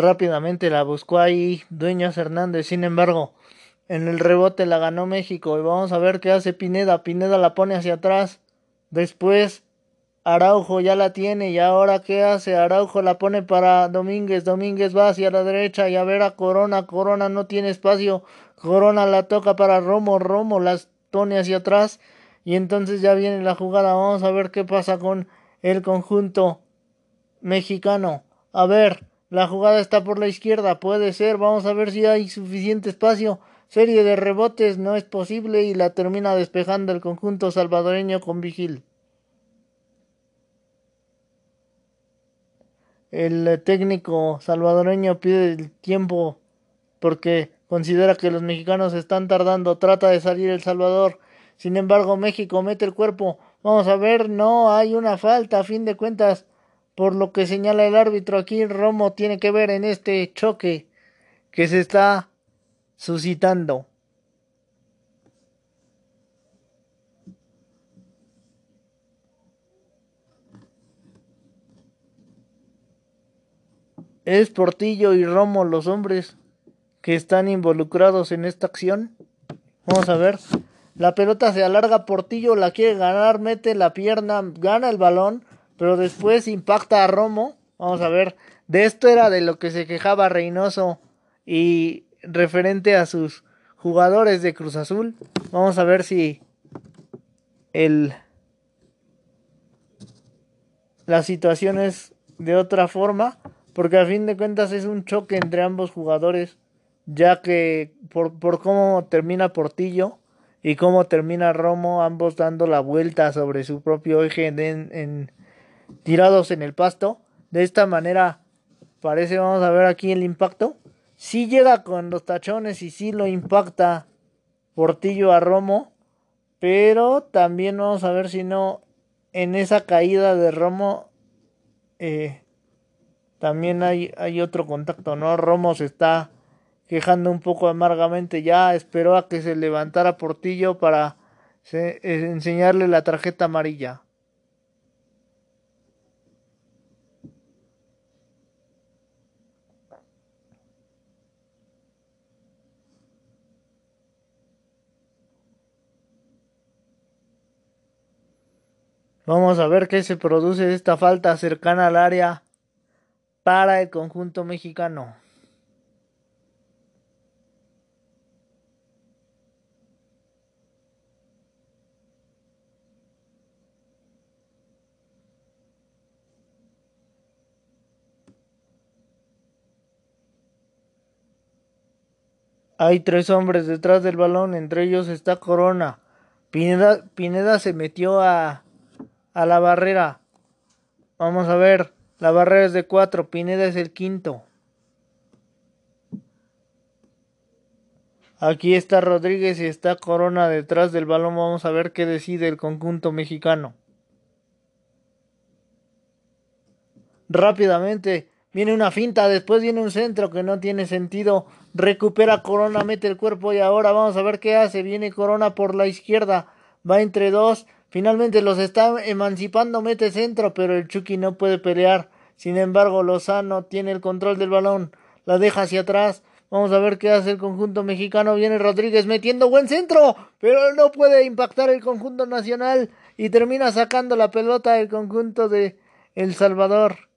Rápidamente la buscó ahí Dueñas Hernández, sin embargo, en el rebote la ganó México y vamos a ver qué hace Pineda. Pineda la pone hacia atrás. Después Araujo ya la tiene y ahora qué hace Araujo la pone para Domínguez. Domínguez va hacia la derecha y a ver a Corona. Corona no tiene espacio. Corona la toca para Romo. Romo las pone hacia atrás y entonces ya viene la jugada. Vamos a ver qué pasa con el conjunto mexicano. A ver la jugada está por la izquierda puede ser vamos a ver si hay suficiente espacio serie de rebotes no es posible y la termina despejando el conjunto salvadoreño con Vigil el técnico salvadoreño pide el tiempo porque considera que los mexicanos están tardando, trata de salir El Salvador. Sin embargo, México mete el cuerpo, Vamos a ver, no hay una falta a fin de cuentas. Por lo que señala el árbitro aquí, Romo tiene que ver en este choque que se está suscitando. ¿Es Portillo y Romo los hombres que están involucrados en esta acción? Vamos a ver. La pelota se alarga, Portillo la quiere ganar, mete la pierna, gana el balón, pero después impacta a Romo. Vamos a ver. De esto era de lo que se quejaba Reynoso y referente a sus jugadores de Cruz Azul. Vamos a ver si el la situación es de otra forma, porque a fin de cuentas es un choque entre ambos jugadores, ya que por, por cómo termina Portillo y cómo termina Romo, ambos dando la vuelta sobre su propio eje en, tirados en el pasto. De esta manera parece, vamos a ver aquí el impacto. Si llega con los tachones y si lo impacta Portillo a Romo, pero también vamos a ver si no en esa caída de Romo eh, también hay, hay otro contacto, ¿no? Romo se está quejando un poco amargamente. Ya esperó a que se levantara Portillo para eh, enseñarle la tarjeta amarilla. Vamos a ver qué se produce de esta falta cercana al área para el conjunto mexicano. Hay tres hombres detrás del balón, entre ellos está Corona. Pineda, Pineda se metió a, a la barrera. Vamos a ver, la barrera es de cuatro, Pineda es el quinto. Aquí está Rodríguez y está Corona detrás del balón. Vamos a ver qué decide el conjunto mexicano. Rápidamente viene una finta, después viene un centro que no tiene sentido. Recupera Corona, mete el cuerpo y ahora vamos a ver qué hace. Viene Corona por la izquierda, va entre dos. Finalmente los está emancipando, mete centro, pero el Chucky no puede pelear. Sin embargo, Lozano tiene el control del balón, la deja hacia atrás. Vamos a ver qué hace el conjunto mexicano. Viene Rodríguez metiendo buen centro, pero no puede impactar el conjunto nacional y termina sacando la pelota del conjunto de El Salvador.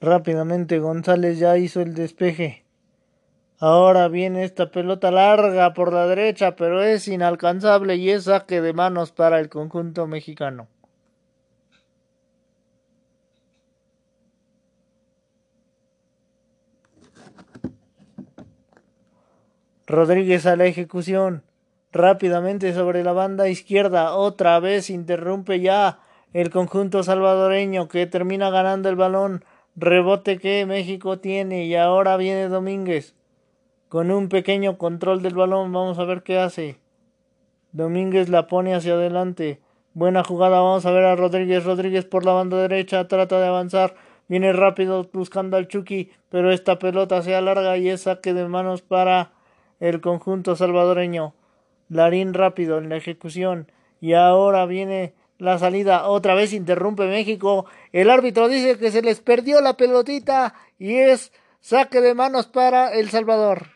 Rápidamente González ya hizo el despeje. Ahora viene esta pelota larga por la derecha, pero es inalcanzable y es saque de manos para el conjunto mexicano. Rodríguez a la ejecución. Rápidamente sobre la banda izquierda. Otra vez interrumpe ya el conjunto salvadoreño que termina ganando el balón. Rebote que México tiene y ahora viene Domínguez con un pequeño control del balón. Vamos a ver qué hace. Domínguez la pone hacia adelante. Buena jugada. Vamos a ver a Rodríguez. Rodríguez por la banda derecha. Trata de avanzar. Viene rápido buscando al Chucky. Pero esta pelota se alarga y es saque de manos para el conjunto salvadoreño. Larín rápido en la ejecución. Y ahora viene la salida otra vez interrumpe México. El árbitro dice que se les perdió la pelotita y es saque de manos para El Salvador.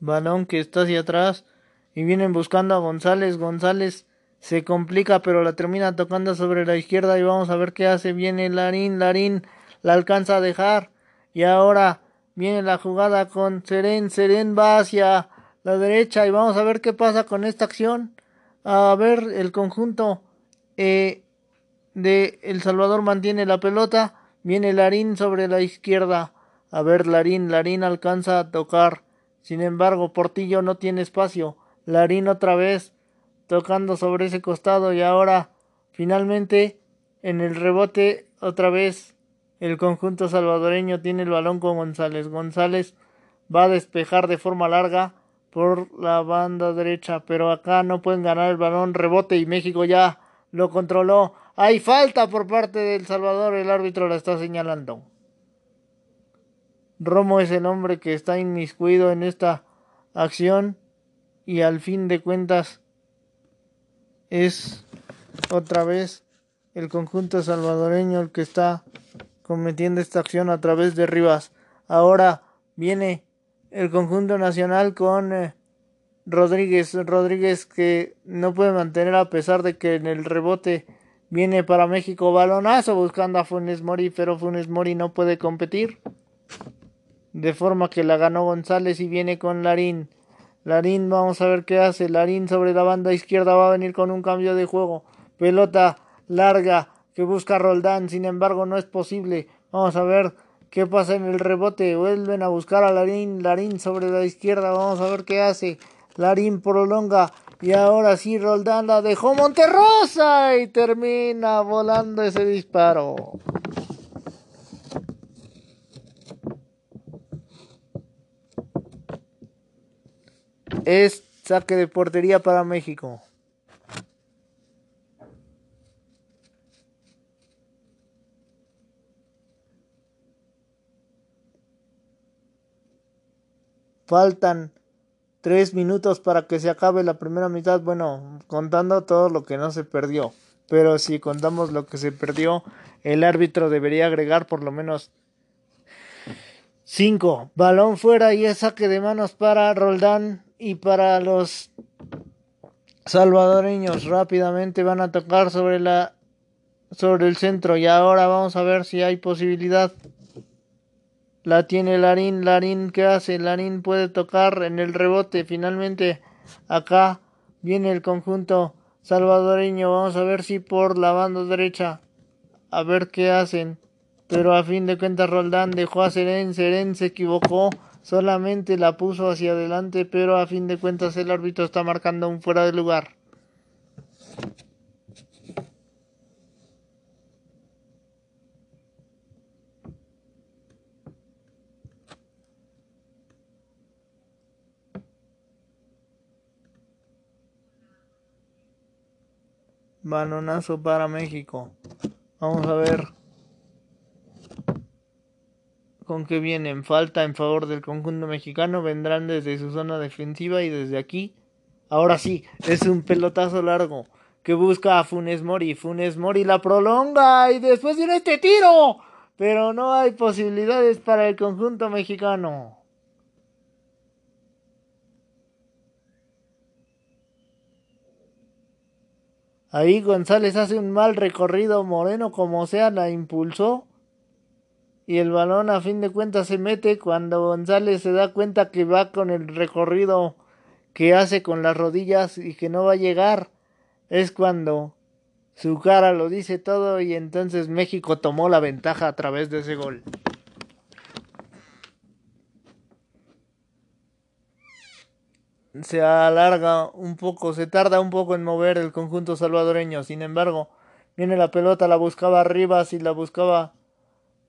Balón que está hacia atrás y vienen buscando a González. González se complica pero la termina tocando sobre la izquierda y vamos a ver qué hace. Viene Larín, Larín la alcanza a dejar y ahora viene la jugada con Seren, Seren va hacia la derecha y vamos a ver qué pasa con esta acción. A ver, el conjunto eh, de El Salvador mantiene la pelota, Viene Larín sobre la izquierda. A ver, Larín, Larín alcanza a tocar. Sin embargo, Portillo no tiene espacio. Larín otra vez tocando sobre ese costado y ahora finalmente en el rebote otra vez el conjunto salvadoreño tiene el balón con González. González va a despejar de forma larga por la banda derecha, pero acá no pueden ganar el balón, rebote y México ya lo controló. Hay falta por parte del Salvador, el árbitro la está señalando. Romo es el hombre que está inmiscuido en esta acción y al fin de cuentas es otra vez el conjunto salvadoreño el que está cometiendo esta acción a través de Rivas. Ahora viene el conjunto nacional con eh, Rodríguez. Rodríguez que no puede mantener a pesar de que en el rebote viene para México balonazo buscando a Funes Mori, pero Funes Mori no puede competir. De forma que la ganó González y viene con Larín. Larín, vamos a ver qué hace. Larín sobre la banda izquierda va a venir con un cambio de juego. Pelota larga que busca Roldán. Sin embargo, no es posible. Vamos a ver qué pasa en el rebote. Vuelven a buscar a Larín. Larín sobre la izquierda. Vamos a ver qué hace. Larín prolonga. Y ahora sí, Roldán la dejó Monterrosa. Y termina volando ese disparo. Es saque de portería para México. Faltan tres minutos para que se acabe la primera mitad. Bueno, contando todo lo que no se perdió. Pero si contamos lo que se perdió, el árbitro debería agregar por lo menos 5. Balón fuera y es saque de manos para Roldán y para los salvadoreños. Rápidamente van a tocar sobre la sobre el centro y ahora vamos a ver si hay posibilidad. La tiene Larín, Larín ¿qué hace? Larín puede tocar en el rebote. Finalmente acá viene el conjunto salvadoreño. Vamos a ver si por la banda derecha. A ver qué hacen pero a fin de cuentas Roldán dejó a Seren, Seren se equivocó, solamente la puso hacia adelante, pero a fin de cuentas el árbitro está marcando un fuera de lugar. Balonazo para México. Vamos a ver con que vienen falta en favor del conjunto mexicano vendrán desde su zona defensiva y desde aquí. Ahora sí, es un pelotazo largo que busca a Funes Mori. Funes Mori la prolonga y después viene este tiro. Pero no hay posibilidades para el conjunto mexicano. Ahí González hace un mal recorrido. Moreno como sea la impulsó y el balón a fin de cuentas se mete cuando González se da cuenta que va con el recorrido que hace con las rodillas y que no va a llegar. Es cuando su cara lo dice todo y entonces México tomó la ventaja a través de ese gol. Se alarga un poco, se tarda un poco en mover el conjunto salvadoreño. Sin embargo, viene la pelota, la buscaba arriba, si la buscaba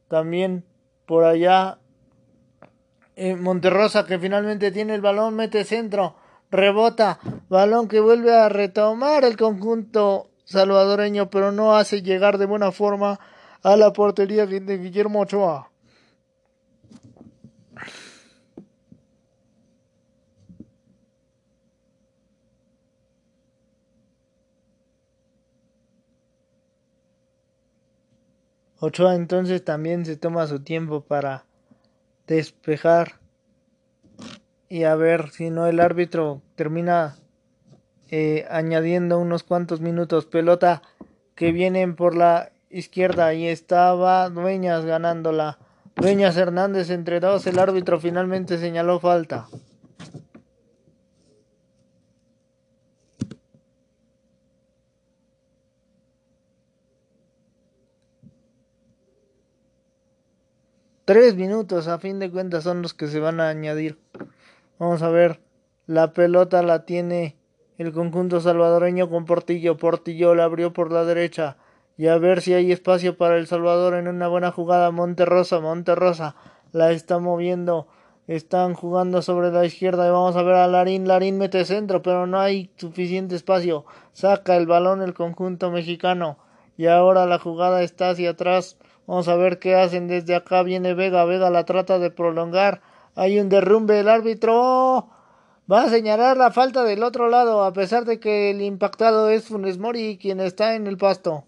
también por allá en Monterrosa que finalmente tiene el balón, mete centro, rebota, balón que vuelve a retomar el conjunto salvadoreño, pero no hace llegar de buena forma a la portería de Guillermo Ochoa. Ochoa entonces también se toma su tiempo para despejar y a ver si no el árbitro termina eh, añadiendo unos cuantos minutos pelota que vienen por la izquierda y estaba Dueñas ganándola. Dueñas Hernández entre dos, el árbitro finalmente señaló falta. Tres minutos a fin de cuentas son los que se van a añadir. Vamos a ver. La pelota la tiene el conjunto salvadoreño con Portillo. Portillo la abrió por la derecha. Y a ver si hay espacio para El Salvador en una buena jugada. Monterrosa, Monterrosa la está moviendo. Están jugando sobre la izquierda y vamos a ver a Larín. Larín mete centro, pero no hay suficiente espacio. Saca el balón el conjunto mexicano. Y ahora la jugada está hacia atrás. Vamos a ver qué hacen desde acá. Viene Vega. Vega la trata de prolongar. Hay un derrumbe. El árbitro va a señalar la falta del otro lado, a pesar de que el impactado es Funes Mori, quien está en el pasto.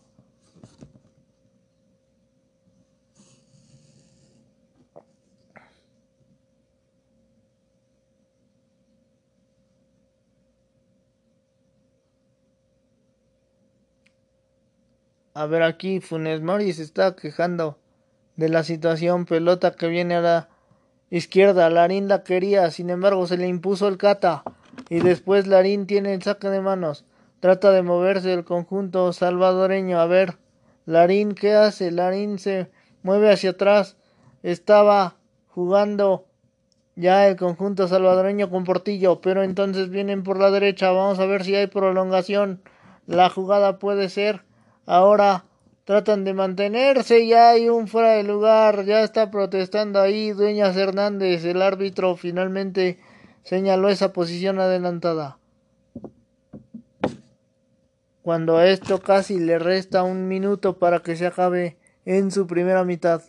A ver aquí, Funes Mori se está quejando de la situación. Pelota que viene a la izquierda. Larín la quería, sin embargo se le impuso el cata. Y después Larín tiene el saque de manos. Trata de moverse el conjunto salvadoreño. A ver, Larín, ¿qué hace? Larín se mueve hacia atrás. Estaba jugando ya el conjunto salvadoreño con Portillo, pero entonces vienen por la derecha. Vamos a ver si hay prolongación. La jugada puede ser ahora tratan de mantenerse y hay un fuera de lugar, ya está protestando ahí Dueñas Hernández, el árbitro finalmente señaló esa posición adelantada. Cuando a esto casi le resta un minuto para que se acabe en su primera mitad.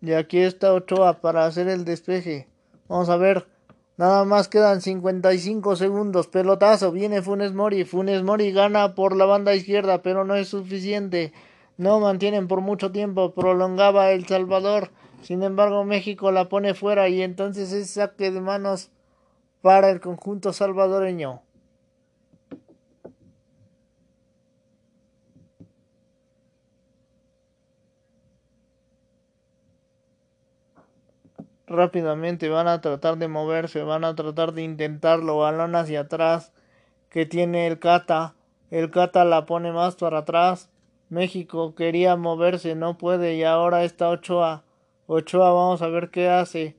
Y aquí está Ochoa para hacer el despeje. Vamos a ver. Nada más quedan 55 segundos. Pelotazo. Viene Funes Mori. Funes Mori gana por la banda izquierda, pero no es suficiente. No mantienen por mucho tiempo. Prolongaba El Salvador. Sin embargo, México la pone fuera y entonces es saque de manos para el conjunto salvadoreño. Rápidamente van a tratar de moverse, van a tratar de intentarlo, balón hacia atrás que tiene el Cata, el Cata la pone más para atrás, México quería moverse, no puede y ahora está Ochoa, Ochoa vamos a ver qué hace,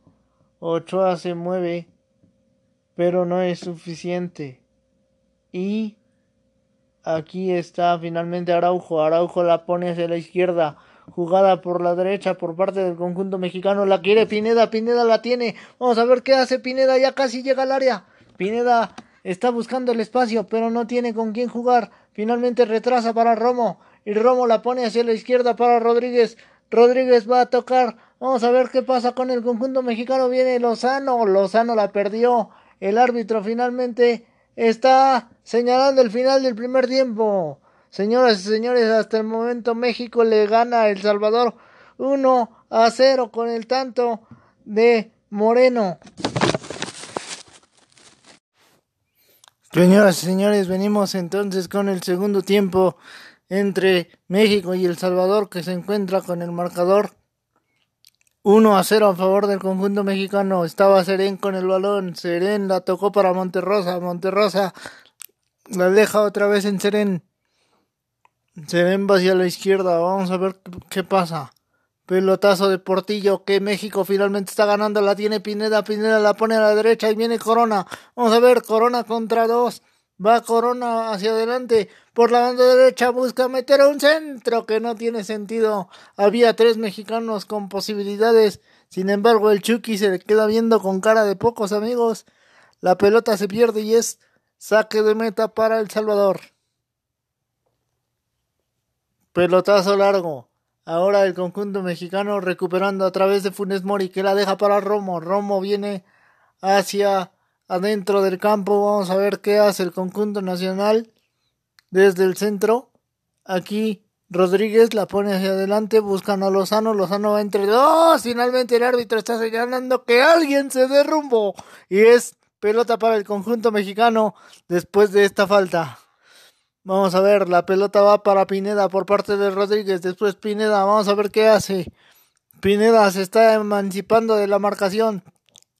Ochoa se mueve, pero no es suficiente y aquí está finalmente Araujo, Araujo la pone hacia la izquierda, jugada por la derecha por parte del conjunto mexicano. La quiere Pineda, Pineda la tiene. Vamos a ver qué hace Pineda, ya casi llega al área. Pineda está buscando el espacio, pero no tiene con quién jugar. Finalmente retrasa para Romo y Romo la pone hacia la izquierda para Rodríguez. Rodríguez va a tocar. Vamos a ver qué pasa con el conjunto mexicano. Viene Lozano. Lozano la perdió. El árbitro finalmente está señalando el final del primer tiempo. Señoras y señores, hasta el momento México le gana a El Salvador 1 a 0 con el tanto de Moreno. Señoras y señores, venimos entonces con el segundo tiempo entre México y El Salvador que se encuentra con el marcador 1 a 0 a favor del conjunto mexicano. Estaba Serén con el balón. Serén la tocó para Monterrosa. Monterrosa la deja otra vez en Serén. Se ven hacia la izquierda. Vamos a ver qué pasa. Pelotazo de Portillo que México finalmente está ganando. La tiene Pineda. Pineda la pone a la derecha y viene Corona. Vamos a ver. Corona contra dos. Va Corona hacia adelante. Por la banda derecha busca meter a un centro que no tiene sentido. Había tres mexicanos con posibilidades. Sin embargo, el Chucky se le queda viendo con cara de pocos amigos. La pelota se pierde y es saque de meta para El Salvador. Pelotazo largo. Ahora el conjunto mexicano recuperando a través de Funes Mori que la deja para Romo. Romo viene hacia adentro del campo. Vamos a ver qué hace el conjunto nacional desde el centro. Aquí Rodríguez la pone hacia adelante, buscan a Lozano, Lozano va entre dos, finalmente el árbitro está señalando que alguien se derrumbó y es pelota para el conjunto mexicano después de esta falta. Vamos a ver, la pelota va para Pineda por parte de Rodríguez. Después Pineda, vamos a ver qué hace. Pineda se está emancipando de la marcación.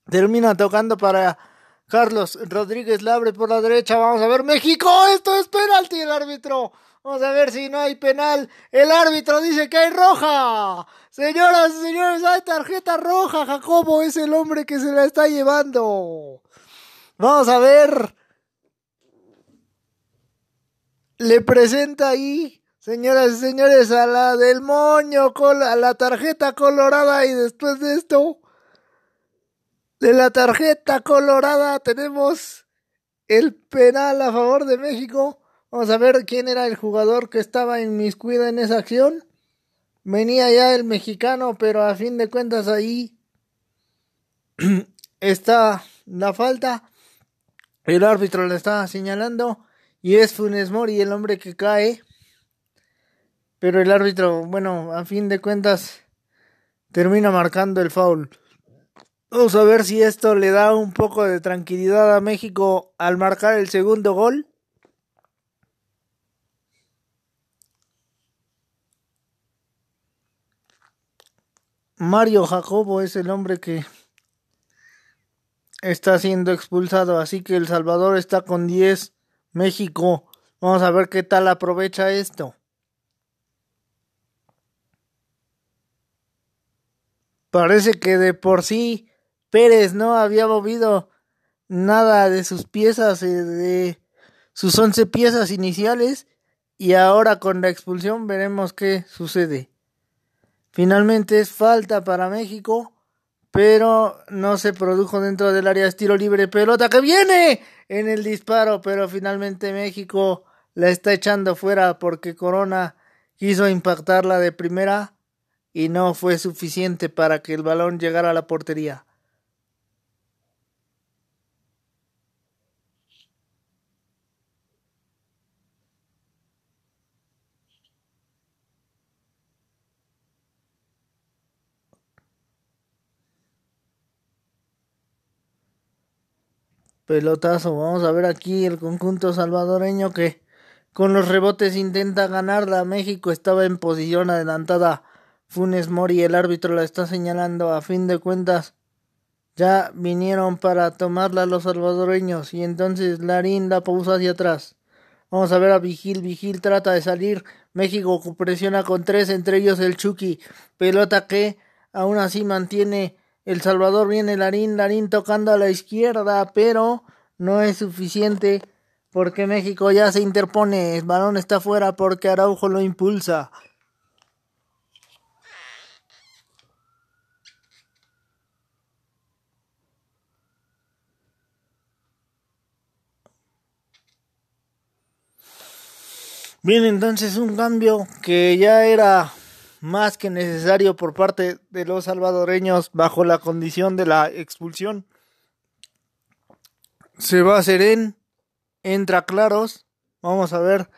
Termina tocando para Carlos Rodríguez la abre por la derecha. Vamos a ver, México, esto es penalti el árbitro. Vamos a ver si no hay penal. El árbitro dice que hay roja. Señoras y señores, hay tarjeta roja. Jacobo es el hombre que se la está llevando. Vamos a ver. Le presenta ahí, señoras y señores, a la del moño, a la tarjeta colorada y después de esto de la tarjeta colorada tenemos el penal a favor de México. Vamos a ver quién era el jugador que estaba inmiscuido en esa acción. Venía ya el mexicano, pero a fin de cuentas ahí (clears throat) está la falta. El árbitro le está señalando y es Funes Mori el hombre que cae. Pero el árbitro, bueno, a fin de cuentas termina marcando el foul. Vamos a ver si esto le da un poco de tranquilidad a México al marcar el segundo gol. Mario Jacobo es el hombre que está siendo expulsado, así que El Salvador está con 10, México. Vamos a ver qué tal aprovecha esto. Parece que de por sí Pérez no había movido nada de sus piezas, eh, de sus once piezas iniciales, y ahora con la expulsión veremos qué sucede. Finalmente es falta para México, pero no se produjo dentro del área de tiro libre. Pelota que viene en el disparo, pero finalmente México la está echando fuera porque Corona quiso impactarla de primera y no fue suficiente para que el balón llegara a la portería. Pelotazo. Vamos a ver aquí el conjunto salvadoreño que con los rebotes intenta ganarla. México estaba en posición adelantada. Funes Mori, el árbitro la está señalando. A fin de cuentas, ya vinieron para tomarla los salvadoreños. Y entonces Larín la pausa hacia atrás. Vamos a ver a Vigil. Vigil trata de salir. México presiona con tres, entre ellos el Chucky. Pelota que aún así mantiene el Salvador viene Larín, Larín tocando a la izquierda, pero no es suficiente porque México ya se interpone. El balón está fuera porque Araujo lo impulsa. Viene entonces un cambio que ya era más que necesario por parte de los salvadoreños bajo la condición de la expulsión. Se va a Seren, entra Claros, vamos a ver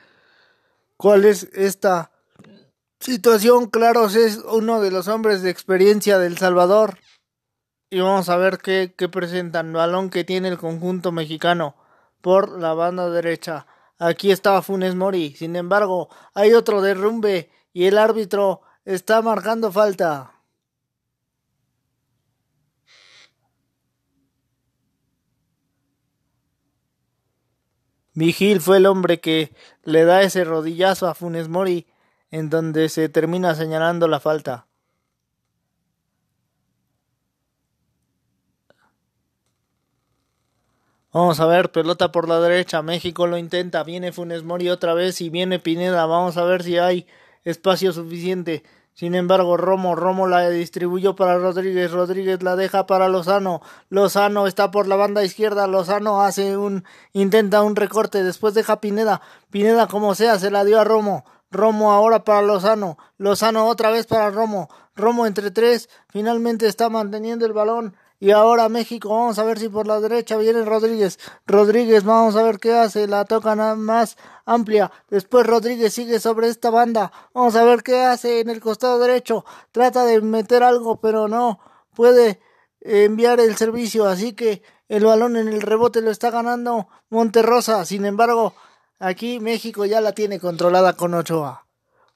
cuál es esta situación. Claros es uno de los hombres de experiencia del Salvador y vamos a ver qué, qué presentan. Balón que tiene el conjunto mexicano por la banda derecha. Aquí estaba Funes Mori. Sin embargo, hay otro derrumbe y el árbitro Está marcando falta. Vigil fue el hombre que le da ese rodillazo a Funes Mori en donde se termina señalando la falta. Vamos a ver, pelota por la derecha, México lo intenta, viene Funes Mori otra vez y viene Pineda, vamos a ver si hay espacio suficiente. Sin embargo, Romo, Romo la distribuyó para Rodríguez, Rodríguez la deja para Lozano, Lozano está por la banda izquierda, Lozano hace un, intenta un recorte, después deja Pineda, Pineda como sea, se la dio a Romo, Romo ahora para Lozano, Lozano otra vez para Romo, Romo entre tres, finalmente está manteniendo el balón, y ahora México, vamos a ver si por la derecha viene Rodríguez. Rodríguez, vamos a ver qué hace. La toca más amplia. Después Rodríguez sigue sobre esta banda. Vamos a ver qué hace en el costado derecho. Trata de meter algo, pero no puede enviar el servicio. Así que el balón en el rebote lo está ganando Monterrosa. Sin embargo, aquí México ya la tiene controlada con Ochoa.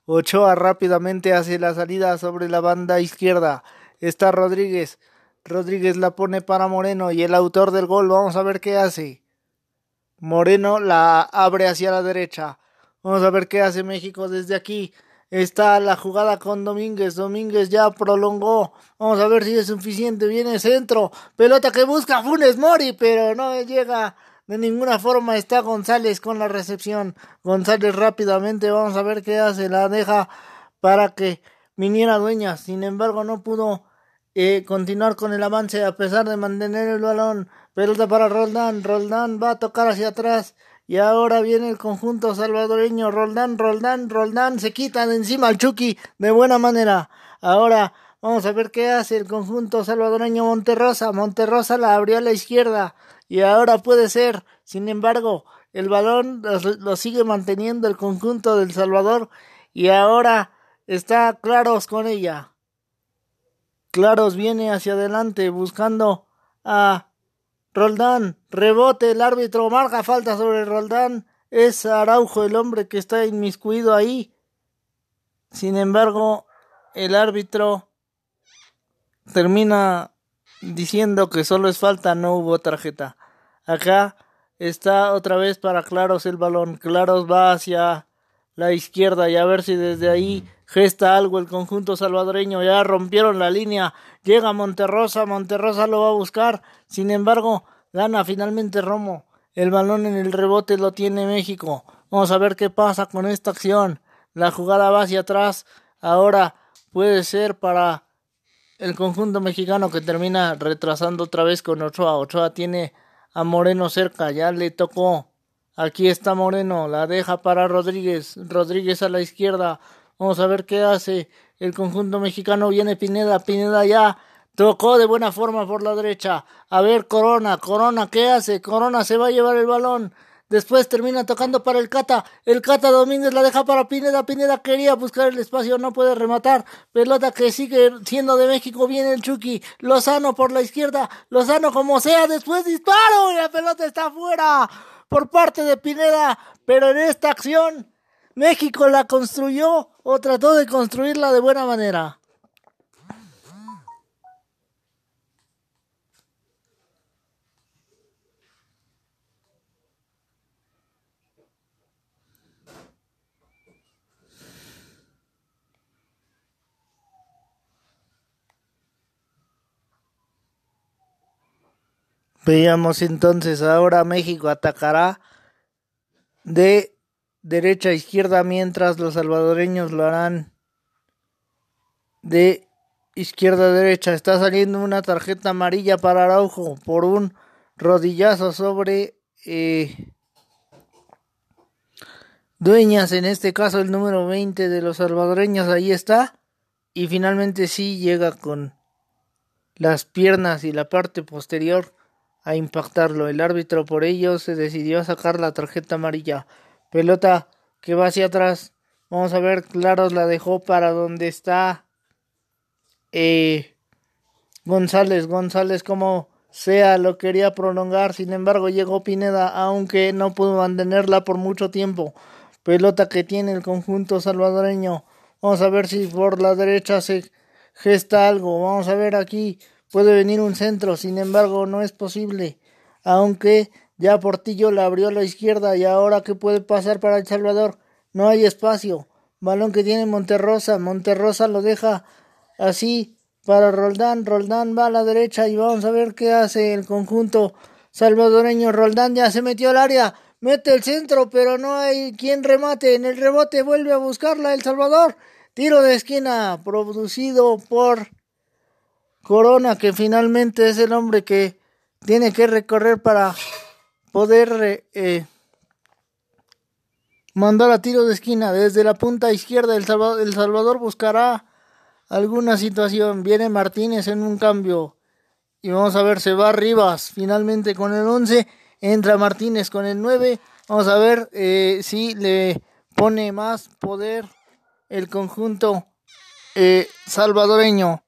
Ochoa rápidamente hace la salida sobre la banda izquierda. Está Rodríguez Rodríguez la pone para Moreno y el autor del gol, vamos a ver qué hace. Moreno la abre hacia la derecha. Vamos a ver qué hace México desde aquí. Está la jugada con Domínguez. Domínguez ya prolongó. Vamos a ver si es suficiente. Viene centro. Pelota que busca Funes Mori, pero no llega de ninguna forma. Está González con la recepción. González rápidamente. Vamos a ver qué hace. La deja para que viniera Dueña. Sin embargo, no pudo eh, continuar con el avance a pesar de mantener el balón. Pelota para Roldán. Roldán va a tocar hacia atrás. Y ahora viene el conjunto salvadoreño. Roldán, Roldán, Roldán. Se quita de encima al Chucky de buena manera. Ahora vamos a ver qué hace el conjunto salvadoreño Monterrosa. Monterrosa la abrió a la izquierda. Y ahora puede ser. Sin embargo, el balón lo sigue manteniendo el conjunto del Salvador. Y ahora está Claros con ella. Claros viene hacia adelante buscando a Roldán, rebote, el árbitro marca falta sobre Roldán. Es Araujo el hombre que está inmiscuido ahí. Sin embargo, el árbitro termina diciendo que solo es falta, no hubo tarjeta. Acá está otra vez para Claros el balón. Claros va hacia la izquierda y a ver si desde ahí gesta algo el conjunto salvadoreño. Ya rompieron la línea. Llega Monterrosa. Monterrosa lo va a buscar. Sin embargo, gana finalmente Romo. El balón en el rebote lo tiene México. Vamos a ver qué pasa con esta acción. La jugada va hacia atrás. Ahora puede ser para el conjunto mexicano que termina retrasando otra vez con Ochoa. Ochoa tiene a Moreno cerca. Ya le tocó Aquí está Moreno, la deja para Rodríguez, Rodríguez a la izquierda. Vamos a ver qué hace el conjunto mexicano. Viene Pineda, Pineda ya tocó de buena forma por la derecha. A ver Corona, Corona, ¿qué hace? Corona se va a llevar el balón. Después termina tocando para el Cata. El Cata Domínguez la deja para Pineda. Pineda quería buscar el espacio, no puede rematar. Pelota que sigue siendo de México. Viene el Chucky. Lozano por la izquierda. Lozano como sea. Después disparo. Y la pelota está afuera por parte de Pineda, pero en esta acción México la construyó o trató de construirla de buena manera. Veamos entonces, ahora México atacará de derecha a izquierda mientras los salvadoreños lo harán de izquierda a derecha. Está saliendo una tarjeta amarilla para Araujo por un rodillazo sobre eh, Dueñas, en este caso el número 20 de los salvadoreños, ahí está. Y finalmente sí llega con las piernas y la parte posterior a impactarlo. El árbitro por ello se decidió a sacar la tarjeta amarilla. Pelota que va hacia atrás. Vamos a ver, Claros la dejó para donde está eh, González. González como sea lo quería prolongar. Sin embargo llegó Pineda aunque no pudo mantenerla por mucho tiempo. Pelota que tiene el conjunto salvadoreño. Vamos a ver si por la derecha se gesta algo. Vamos a ver aquí Puede venir un centro, sin embargo, no es posible. Aunque ya Portillo la abrió a la izquierda y ahora que puede pasar para El Salvador, no hay espacio. Balón que tiene Monterrosa, Monterrosa lo deja así para Roldán, Roldán va a la derecha y vamos a ver qué hace el conjunto salvadoreño. Roldán ya se metió al área, mete el centro, pero no hay quien remate. En el rebote vuelve a buscarla El Salvador. Tiro de esquina producido por Corona, que finalmente es el hombre que tiene que recorrer para poder eh, mandar a tiro de esquina desde la punta izquierda. El Salvador, el Salvador buscará alguna situación. Viene Martínez en un cambio. Y vamos a ver, se va Rivas finalmente con el 11. Entra Martínez con el 9. Vamos a ver eh, si le pone más poder el conjunto eh, salvadoreño.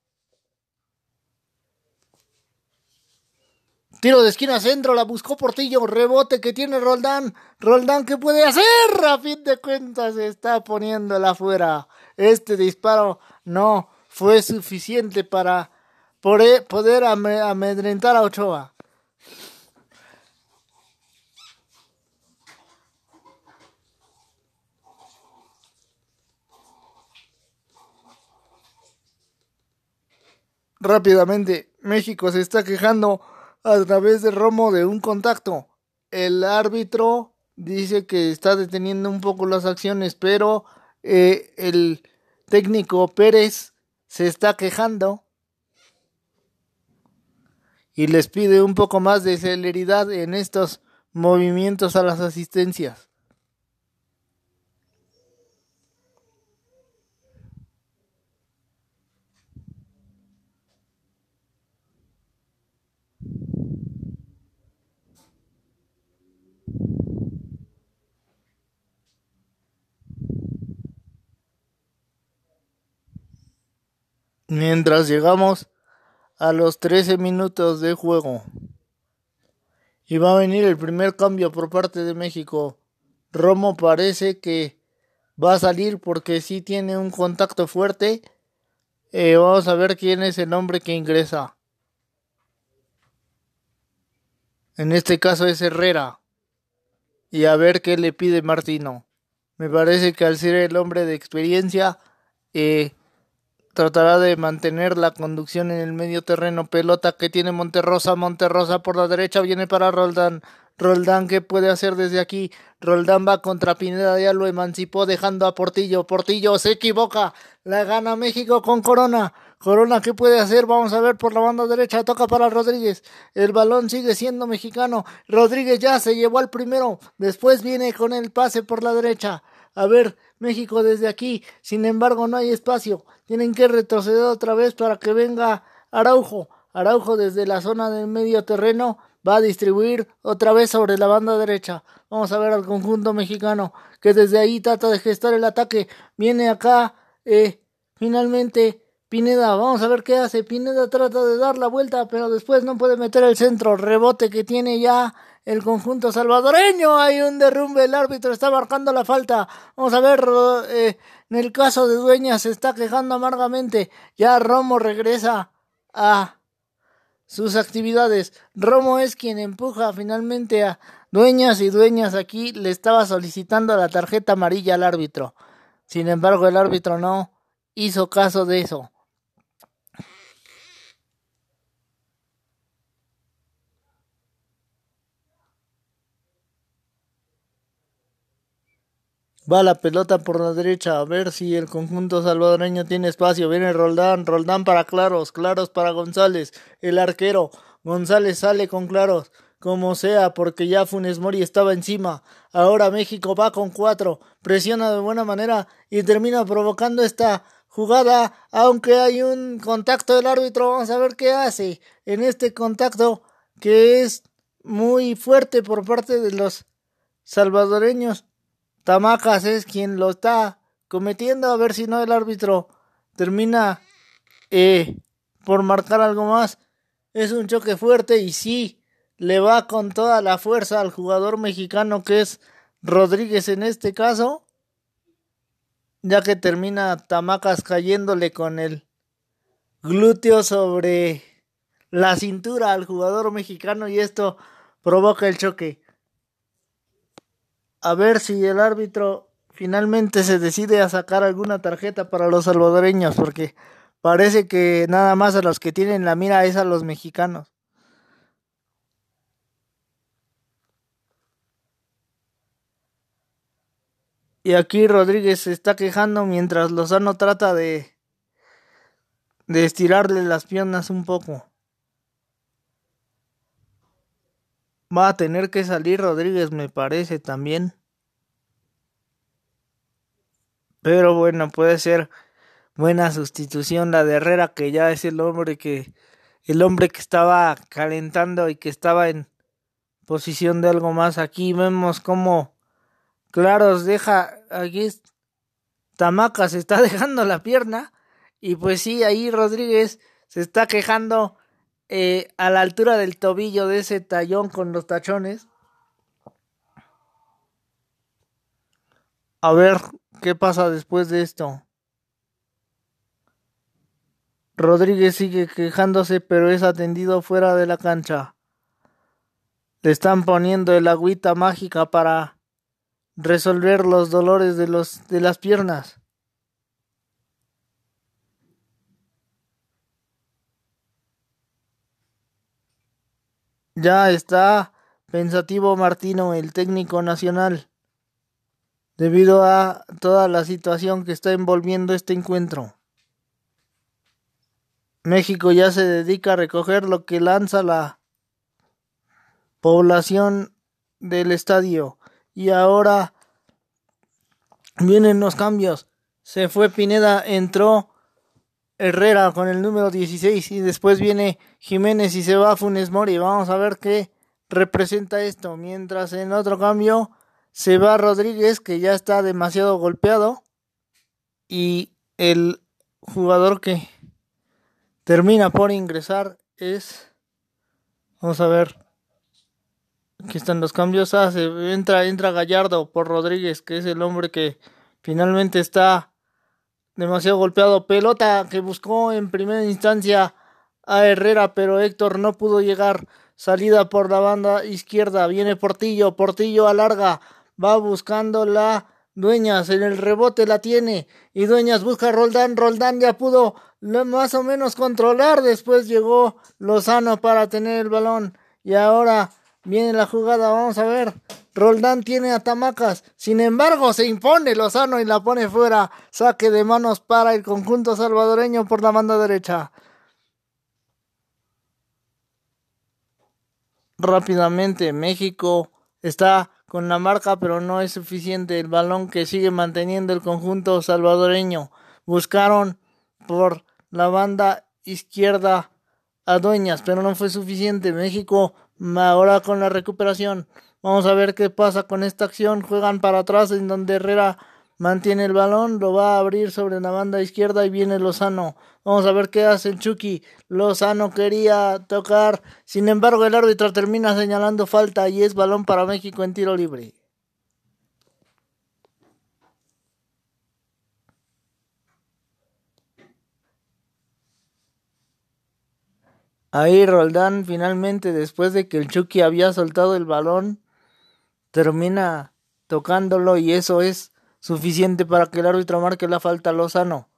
Tiro de esquina centro, la buscó Portillo, rebote que tiene Roldán. Roldán, ¿qué puede hacer? A fin de cuentas está poniéndola afuera. Este disparo no fue suficiente para e, poder amedrentar a Ochoa. Rápidamente, México se está quejando a través de Romo de un contacto. El árbitro dice que está deteniendo un poco las acciones, pero eh, el técnico Pérez se está quejando y les pide un poco más de celeridad en estos movimientos a las asistencias. Mientras llegamos a los 13 minutos de juego. Y va a venir el primer cambio por parte de México. Romo parece que va a salir porque sí tiene un contacto fuerte. Eh, vamos a ver quién es el hombre que ingresa. En este caso es Herrera. Y a ver qué le pide Martino. Me parece que al ser el hombre de experiencia, eh, tratará de mantener la conducción en el medio terreno. Pelota que tiene Monterrosa. Monterrosa por la derecha viene para Roldán. Roldán, ¿qué puede hacer desde aquí? Roldán va contra Pineda, ya lo emancipó dejando a Portillo. Portillo se equivoca. La gana México con Corona. Corona, ¿qué puede hacer? Vamos a ver por la banda derecha. Toca para Rodríguez. El balón sigue siendo mexicano. Rodríguez ya se llevó al primero. Después viene con el pase por la derecha. A ver, México desde aquí. Sin embargo, no hay espacio. Tienen que retroceder otra vez para que venga Araujo. Araujo desde la zona del medio terreno va a distribuir otra vez sobre la banda derecha. Vamos a ver al conjunto mexicano que desde ahí trata de gestar el ataque. Viene acá, eh, finalmente Pineda, vamos a ver qué hace. Pineda trata de dar la vuelta, pero después no puede meter el centro. Rebote que tiene ya el conjunto salvadoreño. Hay un derrumbe, el árbitro está marcando la falta. Vamos a ver, eh, en el caso de Dueñas se está quejando amargamente. Ya Romo regresa a sus actividades. Romo es quien empuja finalmente a Dueñas y Dueñas aquí le estaba solicitando la tarjeta amarilla al árbitro. Sin embargo, el árbitro no hizo caso de eso. Va la pelota por la derecha a ver si el conjunto salvadoreño tiene espacio. Viene Roldán, Roldán para Claros, Claros para González, el arquero. González sale con Claros, como sea, porque ya Funes Mori estaba encima. Ahora México va con cuatro, presiona de buena manera y termina provocando esta jugada, aunque hay un contacto del árbitro. Vamos a ver qué hace en este contacto que es muy fuerte por parte de los salvadoreños. Tamacas es quien lo está cometiendo, a ver si no el árbitro termina eh, por marcar algo más. Es un choque fuerte y sí, le va con toda la fuerza al jugador mexicano que es Rodríguez en este caso, ya que termina Tamacas cayéndole con el glúteo sobre la cintura al jugador mexicano y esto provoca el choque a ver si el árbitro finalmente se decide a sacar alguna tarjeta para los salvadoreños, porque parece que nada más a los que tienen la mira es a los mexicanos. Y aquí Rodríguez se está quejando mientras Lozano trata de de estirarle las piernas un poco. Va a tener que salir Rodríguez, me parece también. Pero bueno, puede ser buena sustitución la de Herrera, que ya es el hombre que el hombre que estaba calentando y que estaba en posición de algo más. Aquí vemos cómo Claros deja aquí Tamaca se está (laughs) dejando la pierna y pues sí, ahí Rodríguez se está quejando eh, a la altura del tobillo de ese tallón con los tachones. A ver qué pasa después de esto. Rodríguez sigue quejándose, pero es atendido fuera de la cancha. Le están poniendo el agüita mágica para resolver los dolores de, los, de las piernas. Ya está pensativo Martino, el técnico nacional, debido a toda la situación que está envolviendo este encuentro. México ya se dedica a recoger lo que lanza la población del estadio y ahora vienen los cambios. Se fue Pineda, entró Herrera con el número 16 y después viene Jiménez y se va Funes Mori. Vamos a ver qué representa esto. Mientras en otro cambio se va Rodríguez que ya está demasiado golpeado y el jugador que termina por ingresar es vamos a ver aquí están los cambios ah, entra entra Gallardo por Rodríguez que es el hombre que finalmente está demasiado golpeado. Pelota que buscó en primera instancia a Herrera, pero Héctor no pudo llegar. Salida por la banda izquierda. Viene Portillo. Portillo alarga. Va buscando la Dueñas. En el rebote la tiene. Y Dueñas busca a Roldán. Roldán ya pudo más o menos controlar. Después llegó Lozano para tener el balón. Y ahora viene la jugada. Vamos a ver. Roldán tiene a Tamacas. Sin embargo, se impone Lozano y la pone fuera. Saque de manos para el conjunto salvadoreño por la banda derecha. Rápidamente, México está con la marca, pero no es suficiente. El balón que sigue manteniendo el conjunto salvadoreño. Buscaron por la banda izquierda a Dueñas, pero no fue suficiente. México ahora con la recuperación Vamos a ver qué pasa con esta acción. Juegan para atrás en donde Herrera mantiene el balón, lo va a abrir sobre la banda izquierda y viene Lozano. Vamos a ver qué hace el Chucky. Lozano quería tocar, sin embargo el árbitro termina señalando falta y es balón para México en tiro libre. Ahí Roldán finalmente después de que el Chucky había soltado el balón termina tocándolo y eso es suficiente para que el árbitro marque la falta a Lozano.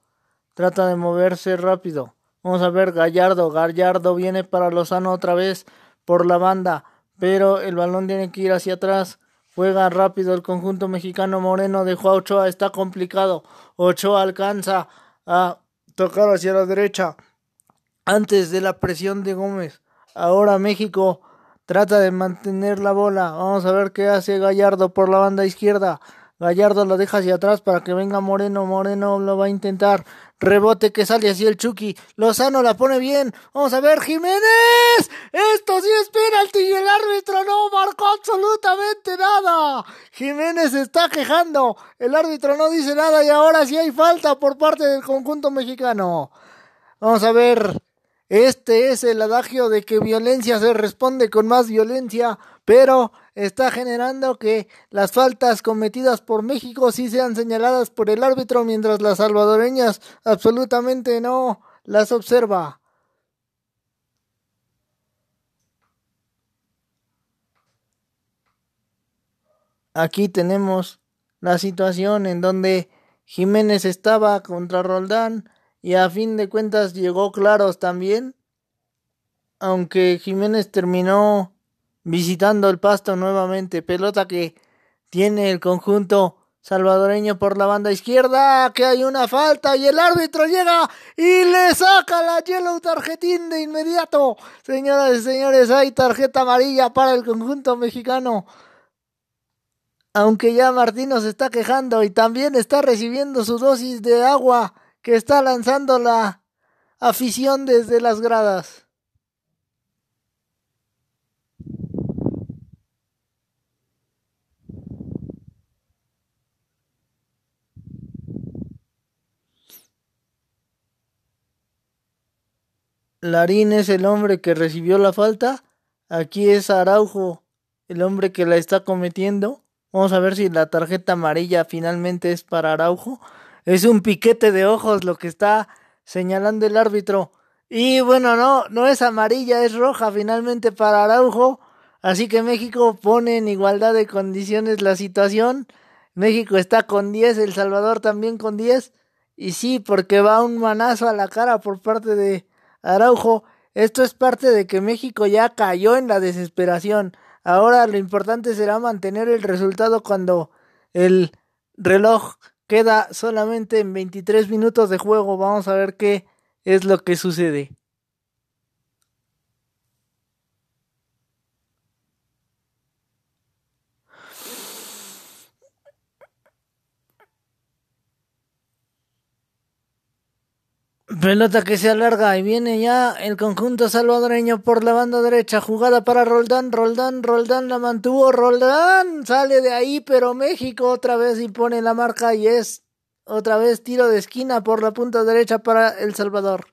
Trata de moverse rápido. Vamos a ver Gallardo. Gallardo viene para Lozano otra vez por la banda, pero el balón tiene que ir hacia atrás. Juega rápido el conjunto mexicano Moreno dejó a Ochoa. Está complicado. Ochoa alcanza a tocar hacia la derecha antes de la presión de Gómez. Ahora México Trata de mantener la bola. Vamos a ver qué hace Gallardo por la banda izquierda. Gallardo lo deja hacia atrás para que venga Moreno. Moreno lo va a intentar. Rebote que sale así el Chucky. Lozano la pone bien. Vamos a ver, Jiménez. Esto sí es penalti y el árbitro no marcó absolutamente nada. Jiménez está quejando. El árbitro no dice nada y ahora sí hay falta por parte del conjunto mexicano. Vamos a ver. Este es el adagio de que violencia se responde con más violencia, pero está generando que las faltas cometidas por México sí sean señaladas por el árbitro, mientras las salvadoreñas absolutamente no las observa. Aquí tenemos la situación en donde Jiménez estaba contra Roldán y a fin de cuentas llegó claros también, aunque Jiménez terminó visitando el pasto nuevamente, pelota que tiene el conjunto salvadoreño por la banda izquierda, que hay una falta y el árbitro llega y le saca la yellow tarjetín de inmediato. Señoras y señores, hay tarjeta amarilla para el conjunto mexicano. Aunque ya Martino se está quejando y también está recibiendo su dosis de agua que está lanzando la afición desde las gradas. Larín es el hombre que recibió la falta. Aquí es Araujo el hombre que la está cometiendo. Vamos a ver si la tarjeta amarilla finalmente es para Araujo. Es un piquete de ojos lo que está señalando el árbitro. Y bueno, no, no es amarilla, es roja finalmente para Araujo. Así que México pone en igualdad de condiciones la situación. México está con 10, El Salvador también con 10. Y sí, porque va un manazo a la cara por parte de Araujo. Esto es parte de que México ya cayó en la desesperación. Ahora lo importante será mantener el resultado cuando el reloj queda solamente en 23 minutos de juego. Vamos a ver qué es lo que sucede. Pelota que se alarga y viene ya el conjunto salvadoreño por la banda derecha. Jugada para Roldán, Roldán, Roldán la mantuvo, Roldán sale de ahí, pero México otra vez impone la marca y es otra vez tiro de esquina por la punta derecha para El Salvador.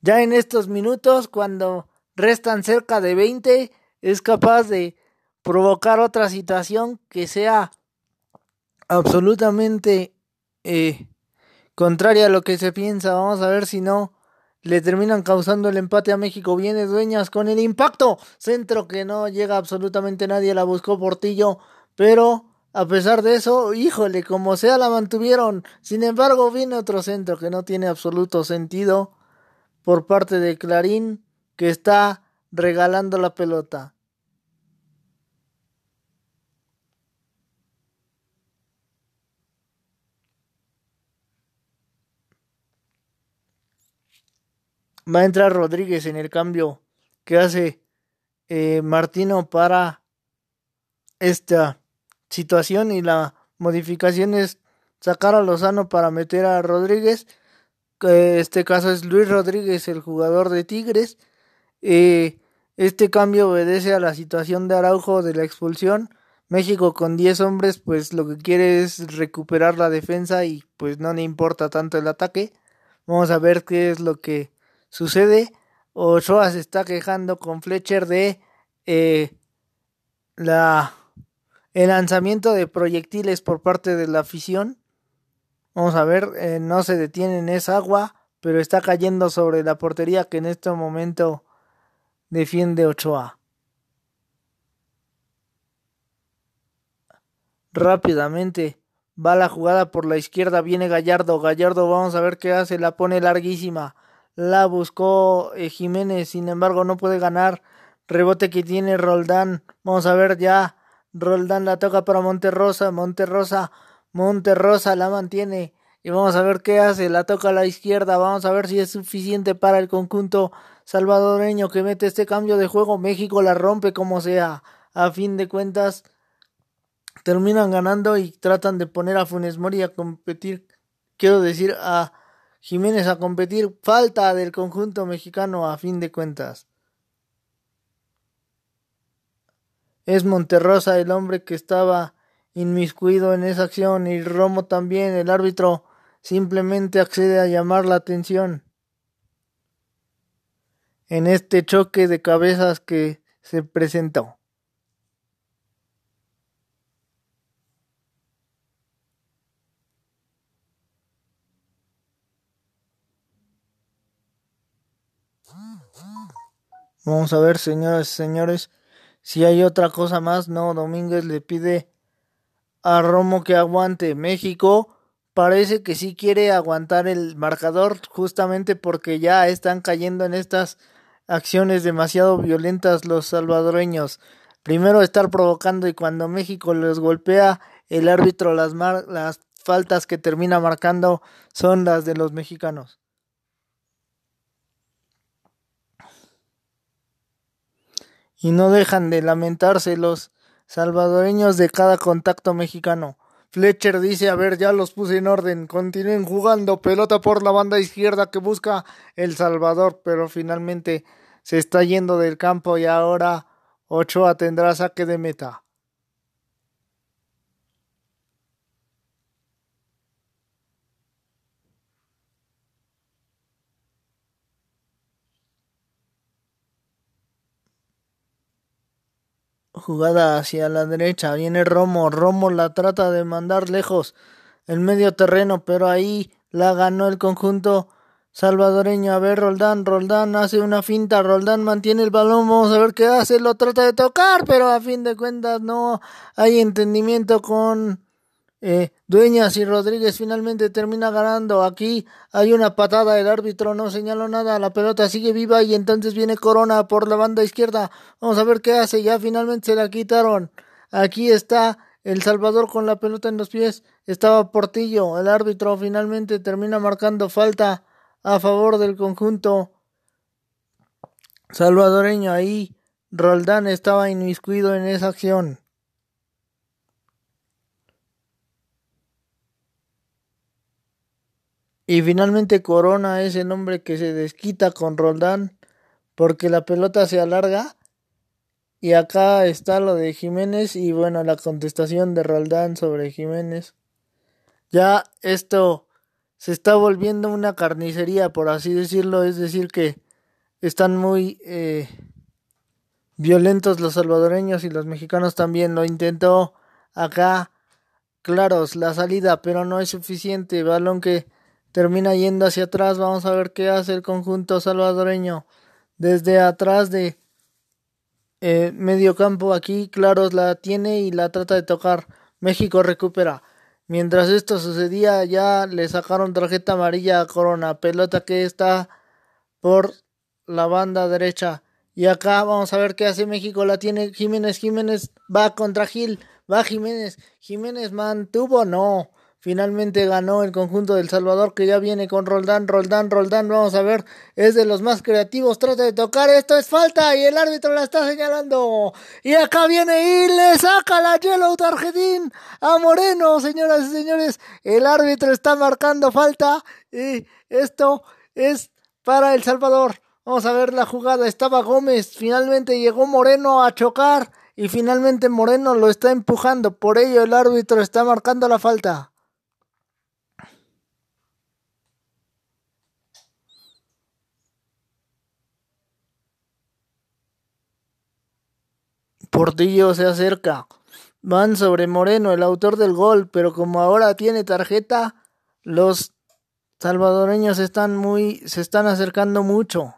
Ya en estos minutos, cuando restan cerca de 20, es capaz de provocar otra situación que sea absolutamente eh, contraria a lo que se piensa. Vamos a ver si no le terminan causando el empate a México. Viene Dueñas con el impacto. Centro que no llega absolutamente nadie. La buscó Portillo. Pero a pesar de eso, híjole, como sea la mantuvieron. Sin embargo, viene otro centro que no tiene absoluto sentido por parte de Clarín que está regalando la pelota. Va a entrar Rodríguez en el cambio que hace eh, Martino para esta situación y la modificación es sacar a Lozano para meter a Rodríguez. Este caso es Luis Rodríguez, el jugador de Tigres. Eh, este cambio obedece a la situación de Araujo de la expulsión. México con 10 hombres, pues lo que quiere es recuperar la defensa y pues no le importa tanto el ataque. Vamos a ver qué es lo que sucede. Ochoa se está quejando con Fletcher de eh, la el lanzamiento de proyectiles por parte de la afición. Vamos a ver, eh, no se detiene en esa agua, pero está cayendo sobre la portería que en este momento defiende Ochoa. Rápidamente va la jugada por la izquierda, viene Gallardo, Gallardo vamos a ver qué hace, la pone larguísima, la buscó eh, Jiménez, sin embargo no puede ganar. Rebote que tiene Roldán. Vamos a ver ya. Roldán la toca para Monterrosa. Monterrosa. Monterrosa la mantiene. Y vamos a ver qué hace. La toca a la izquierda. Vamos a ver si es suficiente para el conjunto salvadoreño que mete este cambio de juego. México la rompe como sea. A fin de cuentas, terminan ganando y tratan de poner a Funes Mori a competir. Quiero decir, a Jiménez a competir, falta del conjunto mexicano a fin de cuentas. Es Monterrosa el hombre que estaba inmiscuido en esa acción y Romo también, el árbitro simplemente accede a llamar la atención en este choque de cabezas que se presentó. Vamos a ver, señoras y señores, si hay otra cosa más. No, Domínguez le pide a Romo que aguante. México parece que sí quiere aguantar el marcador justamente porque ya están cayendo en estas acciones demasiado violentas los salvadoreños. Primero estar provocando y cuando México les golpea, el árbitro las, las faltas que termina marcando son las de los mexicanos. Y no dejan de lamentarse los salvadoreños de cada contacto mexicano. Fletcher dice, a ver, ya los puse en orden, continúen jugando, pelota por la banda izquierda que busca El Salvador, pero finalmente se está yendo del campo y ahora Ochoa tendrá saque de meta. Jugada hacia la derecha, viene Romo, Romo la trata de mandar lejos el medio terreno, pero ahí la ganó el conjunto salvadoreño. A ver, Roldán, Roldán hace una finta, Roldán mantiene el balón, vamos a ver qué hace, lo trata de tocar, pero a fin de cuentas no hay entendimiento con eh, Dueñas y Rodríguez finalmente termina ganando. Aquí hay una patada, el árbitro no señaló nada, la pelota sigue viva y entonces viene Corona por la banda izquierda. Vamos a ver qué hace, ya finalmente se la quitaron. Aquí está el Salvador con la pelota en los pies, estaba Portillo, el árbitro finalmente termina marcando falta a favor del conjunto salvadoreño. Ahí Roldán estaba inmiscuido en esa acción. Y finalmente Corona es el hombre que se desquita con Roldán porque la pelota se alarga. Y acá está lo de Jiménez y bueno, la contestación de Roldán sobre Jiménez. Ya esto se está volviendo una carnicería, por así decirlo, es decir, que están muy eh, violentos los salvadoreños y los mexicanos también. Lo intentó acá, claros, la salida, pero no es suficiente. Balón que termina yendo hacia atrás. Vamos a ver qué hace el conjunto salvadoreño. Desde atrás de eh, medio campo aquí, claros la tiene y la trata de tocar. México recupera. Mientras esto sucedía, ya le sacaron tarjeta amarilla a Corona, pelota que está por la banda derecha. Y acá vamos a ver qué hace México. La tiene Jiménez. Jiménez va contra Gil. Va Jiménez. Jiménez mantuvo. No. Finalmente ganó el conjunto del Salvador que ya viene con Roldán, Roldán, Roldán. Vamos a ver, es de los más creativos. Trata de tocar, esto es falta y el árbitro la está señalando. Y acá viene y le saca la yellow tarjetín a Moreno, señoras y señores. El árbitro está marcando falta y esto es para El Salvador. Vamos a ver la jugada. Estaba Gómez, finalmente llegó Moreno a chocar y finalmente Moreno lo está empujando. Por ello el árbitro está marcando la falta. Portillo se acerca. Van sobre Moreno, el autor del gol, pero como ahora tiene tarjeta, los salvadoreños están muy se están acercando mucho.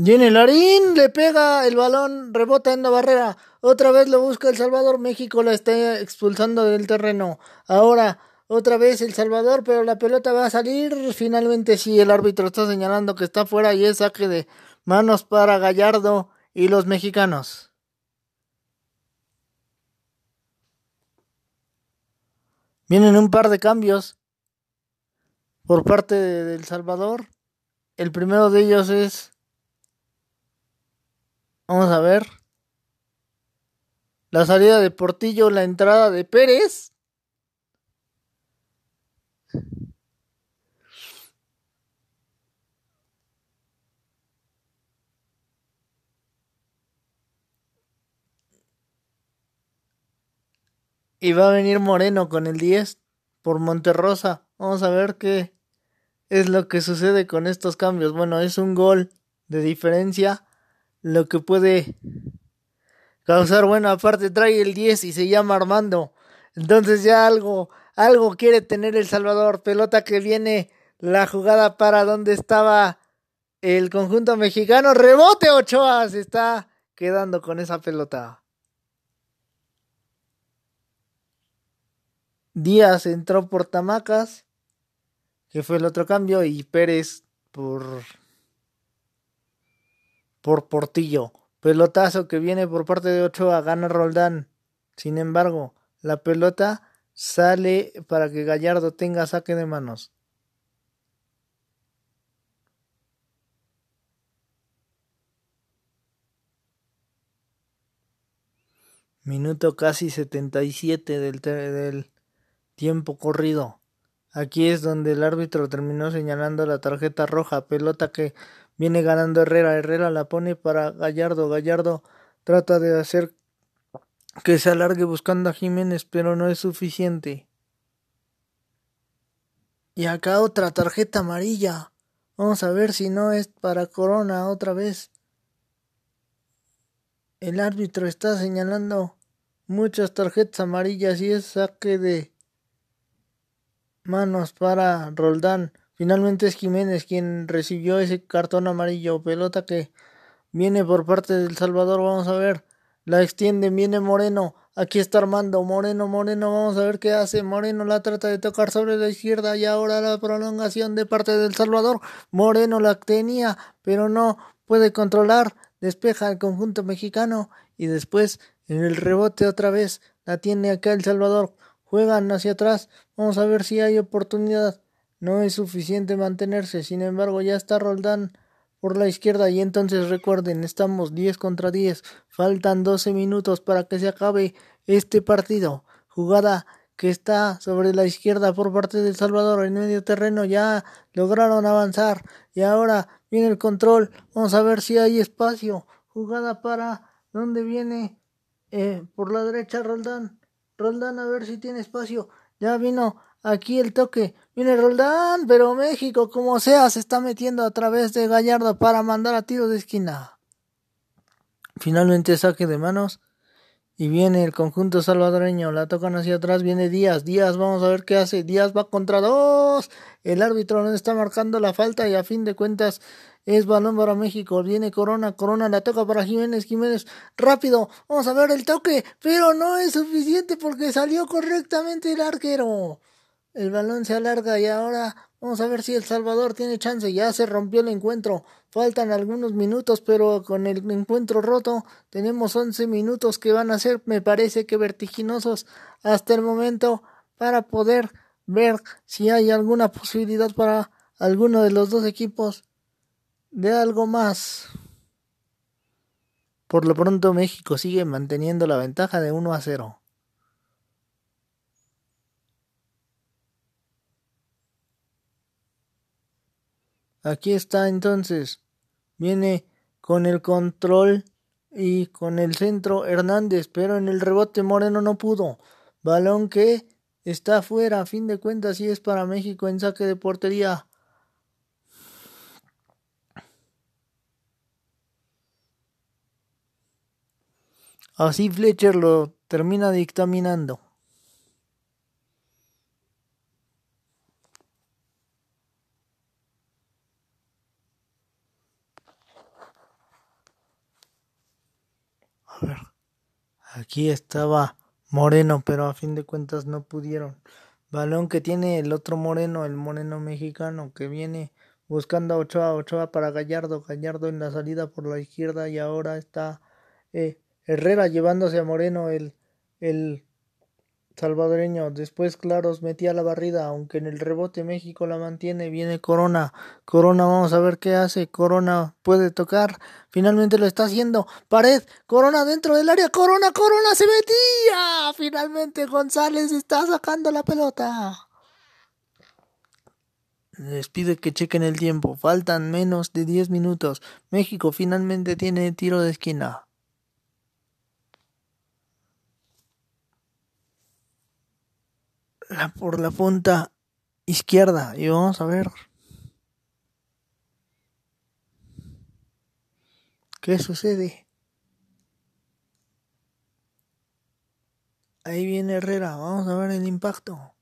Jenny Larín le pega el balón, rebota en la barrera. Otra vez lo busca El Salvador. México la está expulsando del terreno. Ahora, otra vez El Salvador, pero la pelota va a salir. Finalmente sí, el árbitro está señalando que está fuera y es saque de manos para Gallardo y los mexicanos. Vienen un par de cambios por parte de El Salvador. El primero de ellos es Vamos a ver. La salida de Portillo, la entrada de Pérez. Y va a venir Moreno con el 10 por Monterrosa. Vamos a ver qué es lo que sucede con estos cambios. Bueno, es un gol de diferencia lo que puede causar, bueno, aparte trae el 10 y se llama Armando. Entonces ya algo, algo quiere tener El Salvador. Pelota que viene la jugada para donde estaba el conjunto mexicano. Rebote Ochoa se está quedando con esa pelota. Díaz entró por Tamacas, que fue el otro cambio, y Pérez por por Portillo. Pelotazo que viene por parte de Ochoa, gana Roldán. Sin embargo, la pelota sale para que Gallardo tenga saque de manos. Minuto casi 77 del, del tiempo corrido. Aquí es donde el árbitro terminó señalando la tarjeta roja, pelota que Viene ganando Herrera. Herrera la pone para Gallardo. Gallardo trata de hacer que se alargue buscando a Jiménez, pero no es suficiente. Y acá otra tarjeta amarilla. Vamos a ver si no es para Corona otra vez. El árbitro está señalando muchas tarjetas amarillas y es saque de manos para Roldán. Finalmente es Jiménez quien recibió ese cartón amarillo. Pelota que viene por parte del Salvador. Vamos a ver. La extiende. Viene Moreno. Aquí está Armando. Moreno, Moreno. Vamos a ver qué hace. Moreno la trata de tocar sobre la izquierda. Y ahora la prolongación de parte del Salvador. Moreno la tenía, pero no puede controlar. Despeja el conjunto mexicano. Y después en el rebote otra vez la tiene acá el Salvador. Juegan hacia atrás. Vamos a ver si hay oportunidad. No es suficiente mantenerse, sin embargo ya está Roldán por la izquierda y entonces recuerden, estamos 10 contra 10, faltan 12 minutos para que se acabe este partido. Jugada que está sobre la izquierda por parte del Salvador en medio terreno ya lograron avanzar y ahora viene el control, vamos a ver si hay espacio. Jugada para ¿dónde viene? Eh, por la derecha Roldán. Roldán a ver si tiene espacio. Ya vino Aquí el toque. Viene Roldán, pero México, como sea, se está metiendo a través de Gallardo para mandar a tiro de esquina. Finalmente saque de manos. Y viene el conjunto salvadoreño. La tocan hacia atrás. Viene Díaz. Díaz, vamos a ver qué hace. Díaz va contra dos. El árbitro no está marcando la falta. Y a fin de cuentas es balón para México. Viene Corona. Corona la toca para Jiménez. Jiménez, rápido. Vamos a ver el toque. Pero no es suficiente porque salió correctamente el arquero. El balón se alarga y ahora vamos a ver si El Salvador tiene chance. Ya se rompió el encuentro. Faltan algunos minutos, pero con el encuentro roto tenemos 11 minutos que van a ser, me parece que vertiginosos hasta el momento para poder ver si hay alguna posibilidad para alguno de los dos equipos de algo más. Por lo pronto México sigue manteniendo la ventaja de 1 a 0. Aquí está entonces. Viene con el control y con el centro Hernández, pero en el rebote Moreno no pudo. Balón que está fuera, a fin de cuentas, y es para México en saque de portería. Así Fletcher lo termina dictaminando. Aquí estaba Moreno, pero a fin de cuentas no pudieron. Balón que tiene el otro Moreno, el Moreno mexicano, que viene buscando a Ochoa, Ochoa para Gallardo, Gallardo en la salida por la izquierda y ahora está eh, Herrera llevándose a Moreno el, el salvadoreño. Después Claros metía la barrida, aunque en el rebote México la mantiene. Viene Corona. Corona, vamos a ver qué hace. Corona puede tocar. Finalmente lo está haciendo. Pared. Corona dentro del área. Corona, Corona se metía. Finalmente González está sacando la pelota. Les pide que chequen el tiempo. Faltan menos de 10 minutos. México finalmente tiene tiro de esquina. La, por la punta izquierda. Y vamos a ver. Qué sucede. Ahí viene Herrera, vamos a ver el impacto.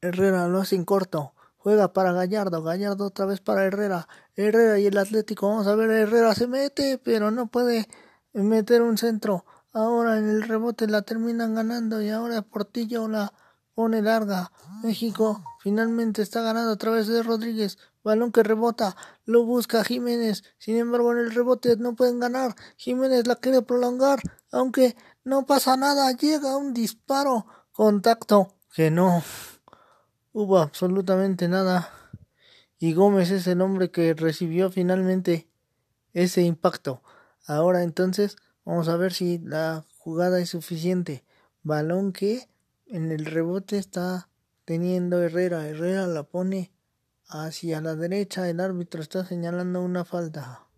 Herrera lo hace en corto, juega para Gallardo, Gallardo otra vez para Herrera, Herrera y el Atlético, vamos a ver, Herrera se mete, pero no puede meter un centro. Ahora en el rebote la terminan ganando y ahora Portillo la pone larga. México finalmente está ganando a través de Rodríguez. Balón que rebota, lo busca Jiménez. Sin embargo, en el rebote no pueden ganar. Jiménez la quiere prolongar, aunque no pasa nada. Llega un disparo, contacto, que no hubo absolutamente nada. Y Gómez es el hombre que recibió finalmente ese impacto. Ahora entonces Vamos a ver si la jugada es suficiente. Balón que en el rebote está teniendo Herrera. Herrera la pone hacia la derecha. El árbitro está señalando una falta.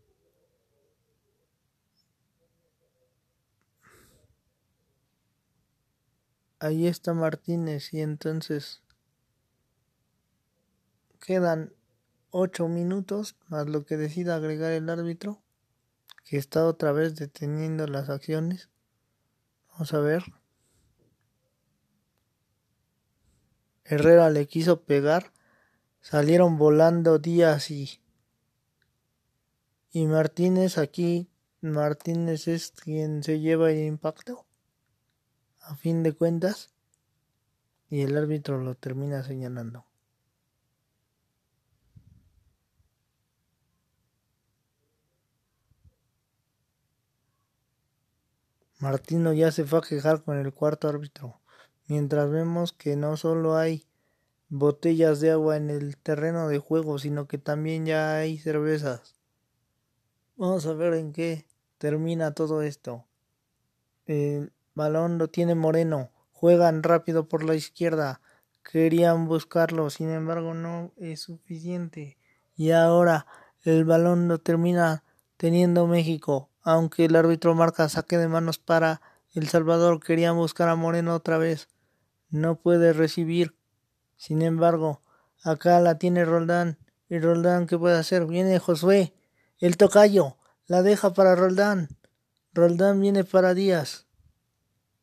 Ahí está Martínez y entonces quedan ocho minutos más lo que decida agregar el árbitro, que está otra vez deteniendo las acciones. Vamos a ver. Herrera le quiso pegar. Salieron volando Díaz y, y Martínez aquí. Martínez es quien se lleva el impacto. A fin de cuentas. Y el árbitro lo termina señalando. Martino ya se fue a quejar con el cuarto árbitro, mientras vemos que no solo hay botellas de agua en el terreno de juego, sino que también ya hay cervezas. Vamos a ver en qué termina todo esto. El balón lo tiene Moreno. Juegan rápido por la izquierda. Querían buscarlo, sin embargo no es suficiente. Y ahora el balón lo termina teniendo México aunque el árbitro marca saque de manos para El Salvador, querían buscar a Moreno otra vez. No puede recibir. Sin embargo, acá la tiene Roldán. ¿Y Roldán qué puede hacer? Viene Josué. El tocayo. La deja para Roldán. Roldán viene para Díaz.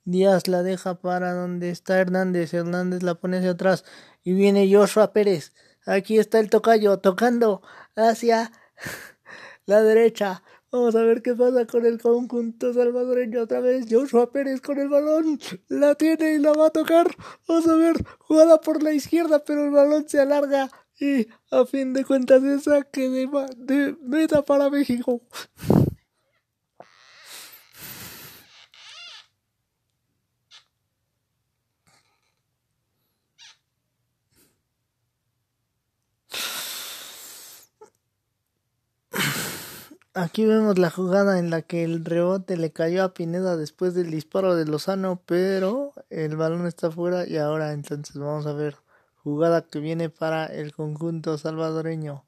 Díaz la deja para donde está Hernández. Hernández la pone hacia atrás. Y viene Joshua Pérez. Aquí está el tocayo tocando hacia (laughs) la derecha. Vamos a ver qué pasa con el conjunto salvadoreño otra vez. Joshua Pérez con el balón. La tiene y la va a tocar. Vamos a ver. Jugada por la izquierda, pero el balón se alarga. Y a fin de cuentas es saque de, de meta para México. Aquí vemos la jugada en la que el rebote le cayó a Pineda después del disparo de Lozano, pero el balón está fuera y ahora entonces vamos a ver jugada que viene para el conjunto salvadoreño.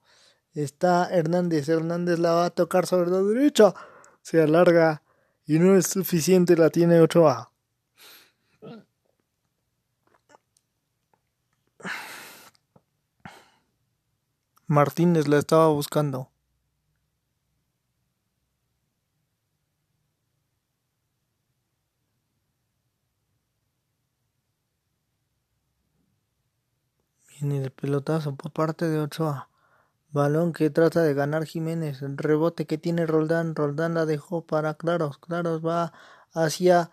Está Hernández, Hernández la va a tocar sobre la derecha, se alarga y no es suficiente, la tiene Ochoa. Martínez la estaba buscando. En el pelotazo por parte de Ochoa. Balón que trata de ganar Jiménez. Rebote que tiene Roldán. Roldán la dejó para Claros. Claros va hacia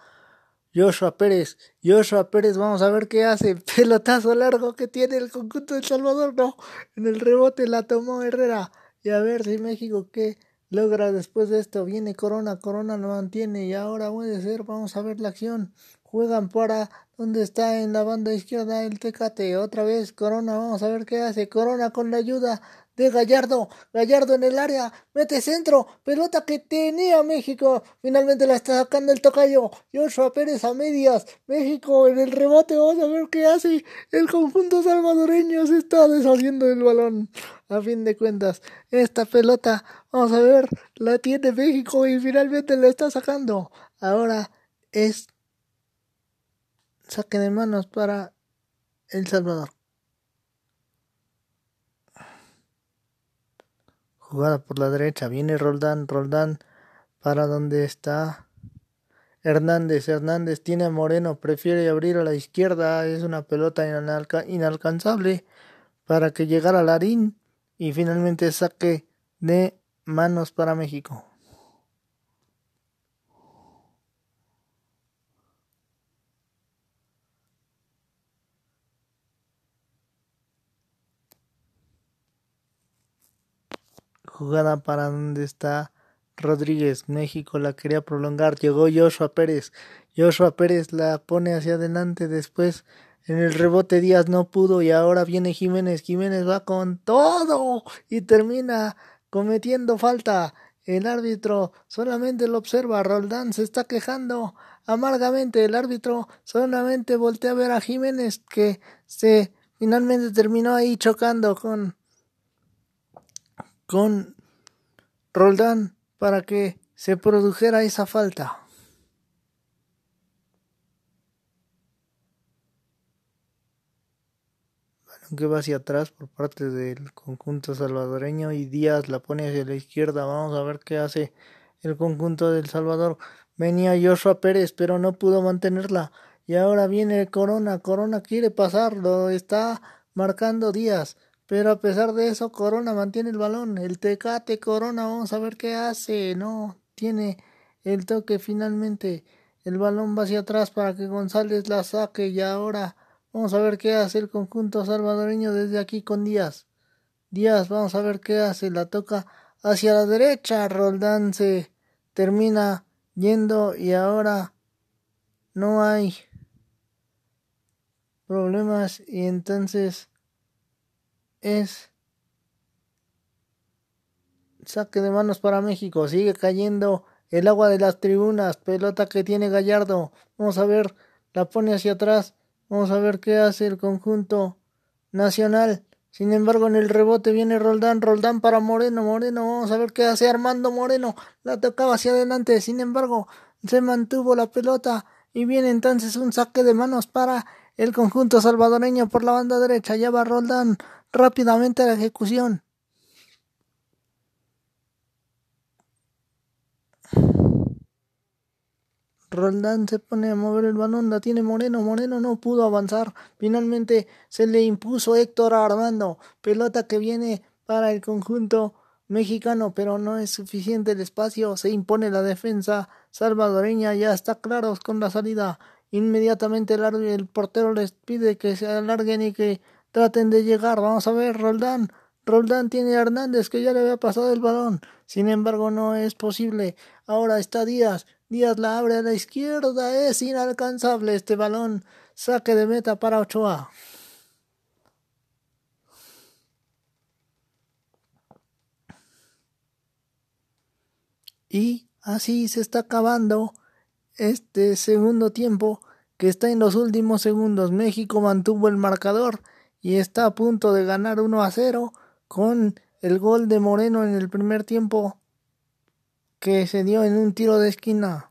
Joshua Pérez. Joshua Pérez, vamos a ver qué hace. (laughs) Pelotazo largo que tiene el conjunto de Salvador. No, en el rebote la tomó Herrera. Y a ver si México qué logra después de esto. Viene Corona. Corona lo mantiene. Y ahora puede ser. Vamos a ver la acción. Juegan para donde está en la banda izquierda el Tecate. Otra vez Corona. Vamos a ver qué hace. Corona con la ayuda de Gallardo. Gallardo en el área. Mete centro. Pelota que tenía México. Finalmente la está sacando el tocayo. Joshua Pérez a medias. México en el rebote. Vamos a ver qué hace. El conjunto salvadoreño se está deshaciendo del balón. A fin de cuentas, esta pelota, vamos a ver, la tiene México y finalmente la está sacando. Ahora es saque de manos para El Salvador. Jugada por la derecha, viene Roldán, Roldán para donde está Hernández, Hernández tiene a Moreno, prefiere abrir a la izquierda, es una pelota inalcanzable para que llegara Larín y finalmente saque de manos para México. Jugada para donde está Rodríguez. México la quería prolongar. Llegó Joshua Pérez. Joshua Pérez la pone hacia adelante. Después en el rebote Díaz no pudo y ahora viene Jiménez. Jiménez va con todo y termina cometiendo falta. El árbitro solamente lo observa. Roldán se está quejando amargamente. El árbitro solamente voltea a ver a Jiménez que se finalmente terminó ahí chocando con con Roldán para que se produjera esa falta. aunque va hacia atrás por parte del conjunto salvadoreño y Díaz la pone hacia la izquierda. Vamos a ver qué hace el conjunto del Salvador. Venía Joshua Pérez, pero no pudo mantenerla. Y ahora viene Corona. Corona quiere pasarlo. Está marcando Díaz. Pero a pesar de eso, Corona mantiene el balón. El Tecate Corona, vamos a ver qué hace. No, tiene el toque finalmente. El balón va hacia atrás para que González la saque. Y ahora vamos a ver qué hace el conjunto salvadoreño desde aquí con Díaz. Díaz, vamos a ver qué hace. La toca hacia la derecha. Roldán se termina yendo y ahora no hay problemas y entonces es saque de manos para México. Sigue cayendo el agua de las tribunas. Pelota que tiene Gallardo. Vamos a ver. La pone hacia atrás. Vamos a ver qué hace el conjunto nacional. Sin embargo, en el rebote viene Roldán. Roldán para Moreno. Moreno. Vamos a ver qué hace Armando Moreno. La tocaba hacia adelante. Sin embargo, se mantuvo la pelota. Y viene entonces un saque de manos para el conjunto salvadoreño por la banda derecha. Ya va Roldán rápidamente a la ejecución. Roldán se pone a mover el balón, la tiene Moreno, Moreno no pudo avanzar, finalmente se le impuso Héctor Armando, pelota que viene para el conjunto mexicano, pero no es suficiente el espacio, se impone la defensa salvadoreña, ya está claro con la salida, inmediatamente el, el portero les pide que se alarguen y que Traten de llegar. Vamos a ver, Roldán. Roldán tiene a Hernández que ya le había pasado el balón. Sin embargo, no es posible. Ahora está Díaz. Díaz la abre a la izquierda. Es inalcanzable este balón. Saque de meta para Ochoa. Y así se está acabando este segundo tiempo que está en los últimos segundos. México mantuvo el marcador y está a punto de ganar 1 a 0 con el gol de Moreno en el primer tiempo que se dio en un tiro de esquina.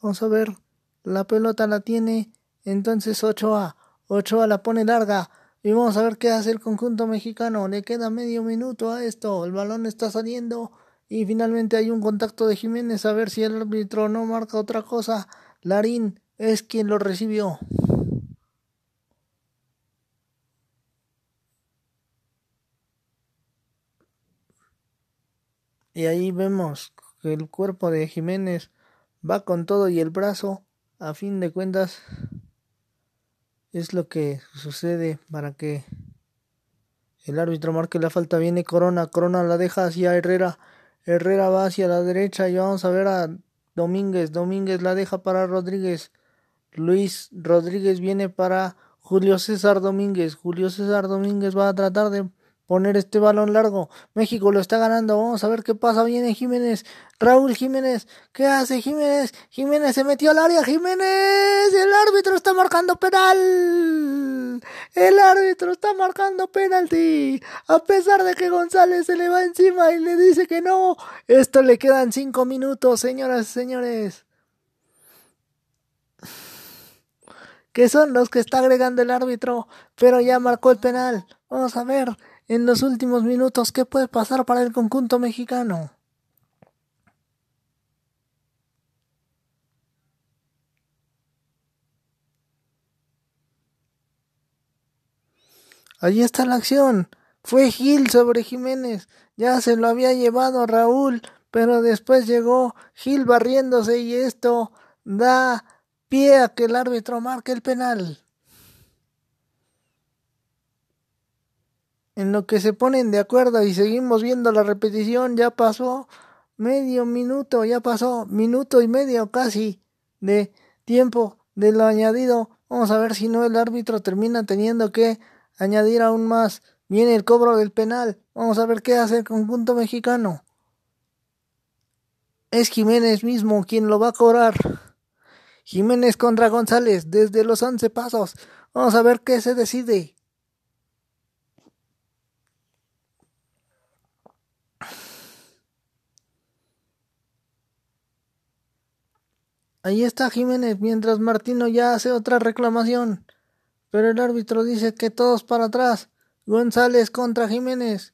Vamos a ver, la pelota la tiene entonces 8A. 8A la pone larga y vamos a ver qué hace el conjunto mexicano. Le queda medio minuto a esto. El balón está saliendo y finalmente hay un contacto de Jiménez a ver si el árbitro no marca otra cosa. Larín es quien lo recibió. Y ahí vemos que el cuerpo de Jiménez va con todo y el brazo, a fin de cuentas, es lo que sucede para que el árbitro marque la falta. Viene Corona, Corona la deja hacia Herrera, Herrera va hacia la derecha y vamos a ver a Domínguez, Domínguez la deja para Rodríguez, Luis Rodríguez viene para Julio César Domínguez, Julio César Domínguez va a tratar de poner este balón largo. México lo está ganando. Vamos a ver qué pasa. Viene Jiménez. Raúl Jiménez. ¿Qué hace Jiménez? Jiménez se metió al área. Jiménez. El árbitro está marcando penal. El árbitro está marcando penalti. A pesar de que González se le va encima y le dice que no. Esto le quedan cinco minutos, señoras y señores. Que son los que está agregando el árbitro. Pero ya marcó el penal. Vamos a ver en los últimos minutos qué puede pasar para el conjunto mexicano. Allí está la acción. Fue Gil sobre Jiménez. Ya se lo había llevado Raúl, pero después llegó Gil barriéndose y esto da pie a que el árbitro marque el penal. En lo que se ponen de acuerdo y seguimos viendo la repetición, ya pasó medio minuto, ya pasó minuto y medio casi de tiempo de lo añadido. Vamos a ver si no el árbitro termina teniendo que añadir aún más. Viene el cobro del penal. Vamos a ver qué hace el conjunto mexicano. Es Jiménez mismo quien lo va a cobrar. Jiménez contra González desde los once pasos. Vamos a ver qué se decide. Ahí está Jiménez, mientras Martino ya hace otra reclamación. pero el árbitro dice que todos para atrás. González contra Jiménez.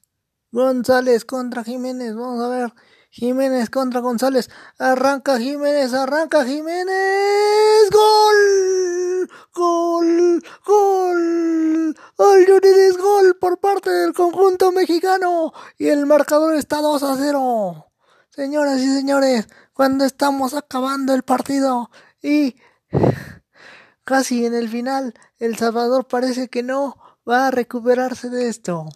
González contra Jiménez. Vamos a ver. Jiménez contra González. Arranca Jiménez, arranca Jiménez. Gol. Gol. Gol. All gol por parte del conjunto mexicano. Y el marcador está 2 a 0. Señoras y señores, cuando estamos acabando el partido y casi en el final, El Salvador parece que no va a recuperarse de esto.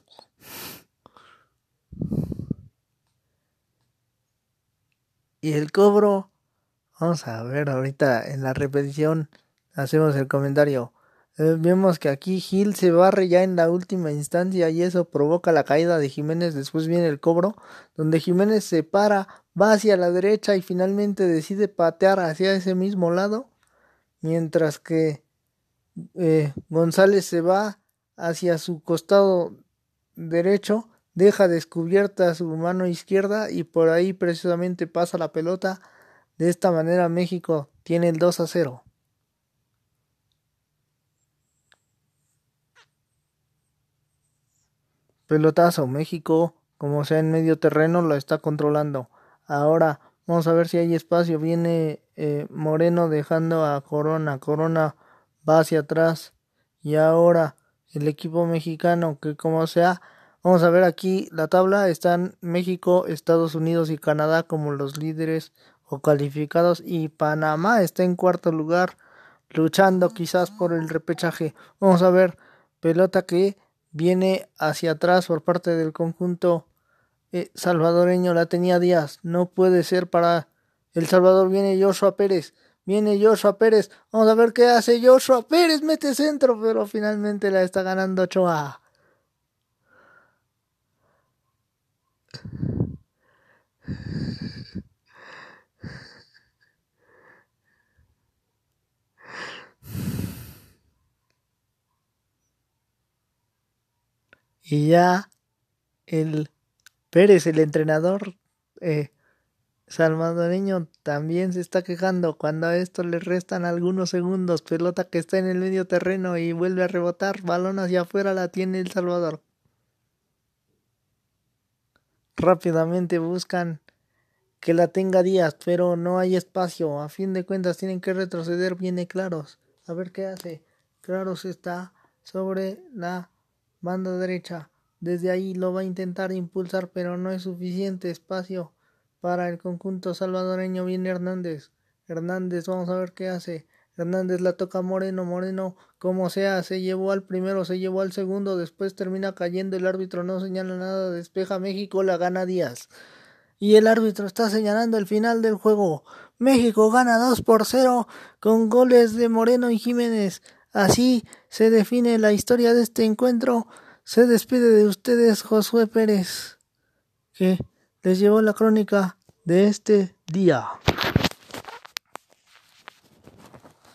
Y el cobro, vamos a ver ahorita en la repetición, hacemos el comentario. Eh, vemos que aquí Gil se barre ya en la última instancia y eso provoca la caída de Jiménez. Después viene el cobro, donde Jiménez se para, va hacia la derecha y finalmente decide patear hacia ese mismo lado, mientras que eh, González se va hacia su costado derecho, deja descubierta su mano izquierda y por ahí precisamente pasa la pelota. De esta manera México tiene el 2 a 0. Pelotazo, México, como sea en medio terreno, lo está controlando. Ahora vamos a ver si hay espacio. Viene eh, Moreno dejando a Corona. Corona va hacia atrás. Y ahora el equipo mexicano, que como sea, vamos a ver aquí la tabla. Están México, Estados Unidos y Canadá como los líderes o calificados. Y Panamá está en cuarto lugar, luchando quizás por el repechaje. Vamos a ver, pelota que viene hacia atrás por parte del conjunto eh, salvadoreño. La tenía Díaz. No puede ser para El Salvador. Viene Joshua Pérez. Viene Joshua Pérez. Vamos a ver qué hace Joshua Pérez. Mete centro, pero finalmente la está ganando Ochoa. Y ya el Pérez, el entrenador eh, salvadoreño, también se está quejando cuando a esto le restan algunos segundos. Pelota que está en el medio terreno y vuelve a rebotar. Balón hacia afuera la tiene el Salvador. Rápidamente buscan que la tenga Díaz, pero no hay espacio. A fin de cuentas tienen que retroceder bien claros. A ver qué hace. Claros está sobre la banda derecha. Desde ahí lo va a intentar impulsar, pero no es suficiente espacio para el conjunto salvadoreño. Viene Hernández. Hernández, vamos a ver qué hace. Hernández la toca Moreno. Moreno, como sea, se llevó al primero, se llevó al segundo. Después termina cayendo. El árbitro no señala nada. Despeja México, la gana Díaz. Y el árbitro está señalando el final del juego. México gana 2 por 0 con goles de Moreno y Jiménez. Así se define la historia de este encuentro. Se despide de ustedes Josué Pérez, que les llevó la crónica de este día.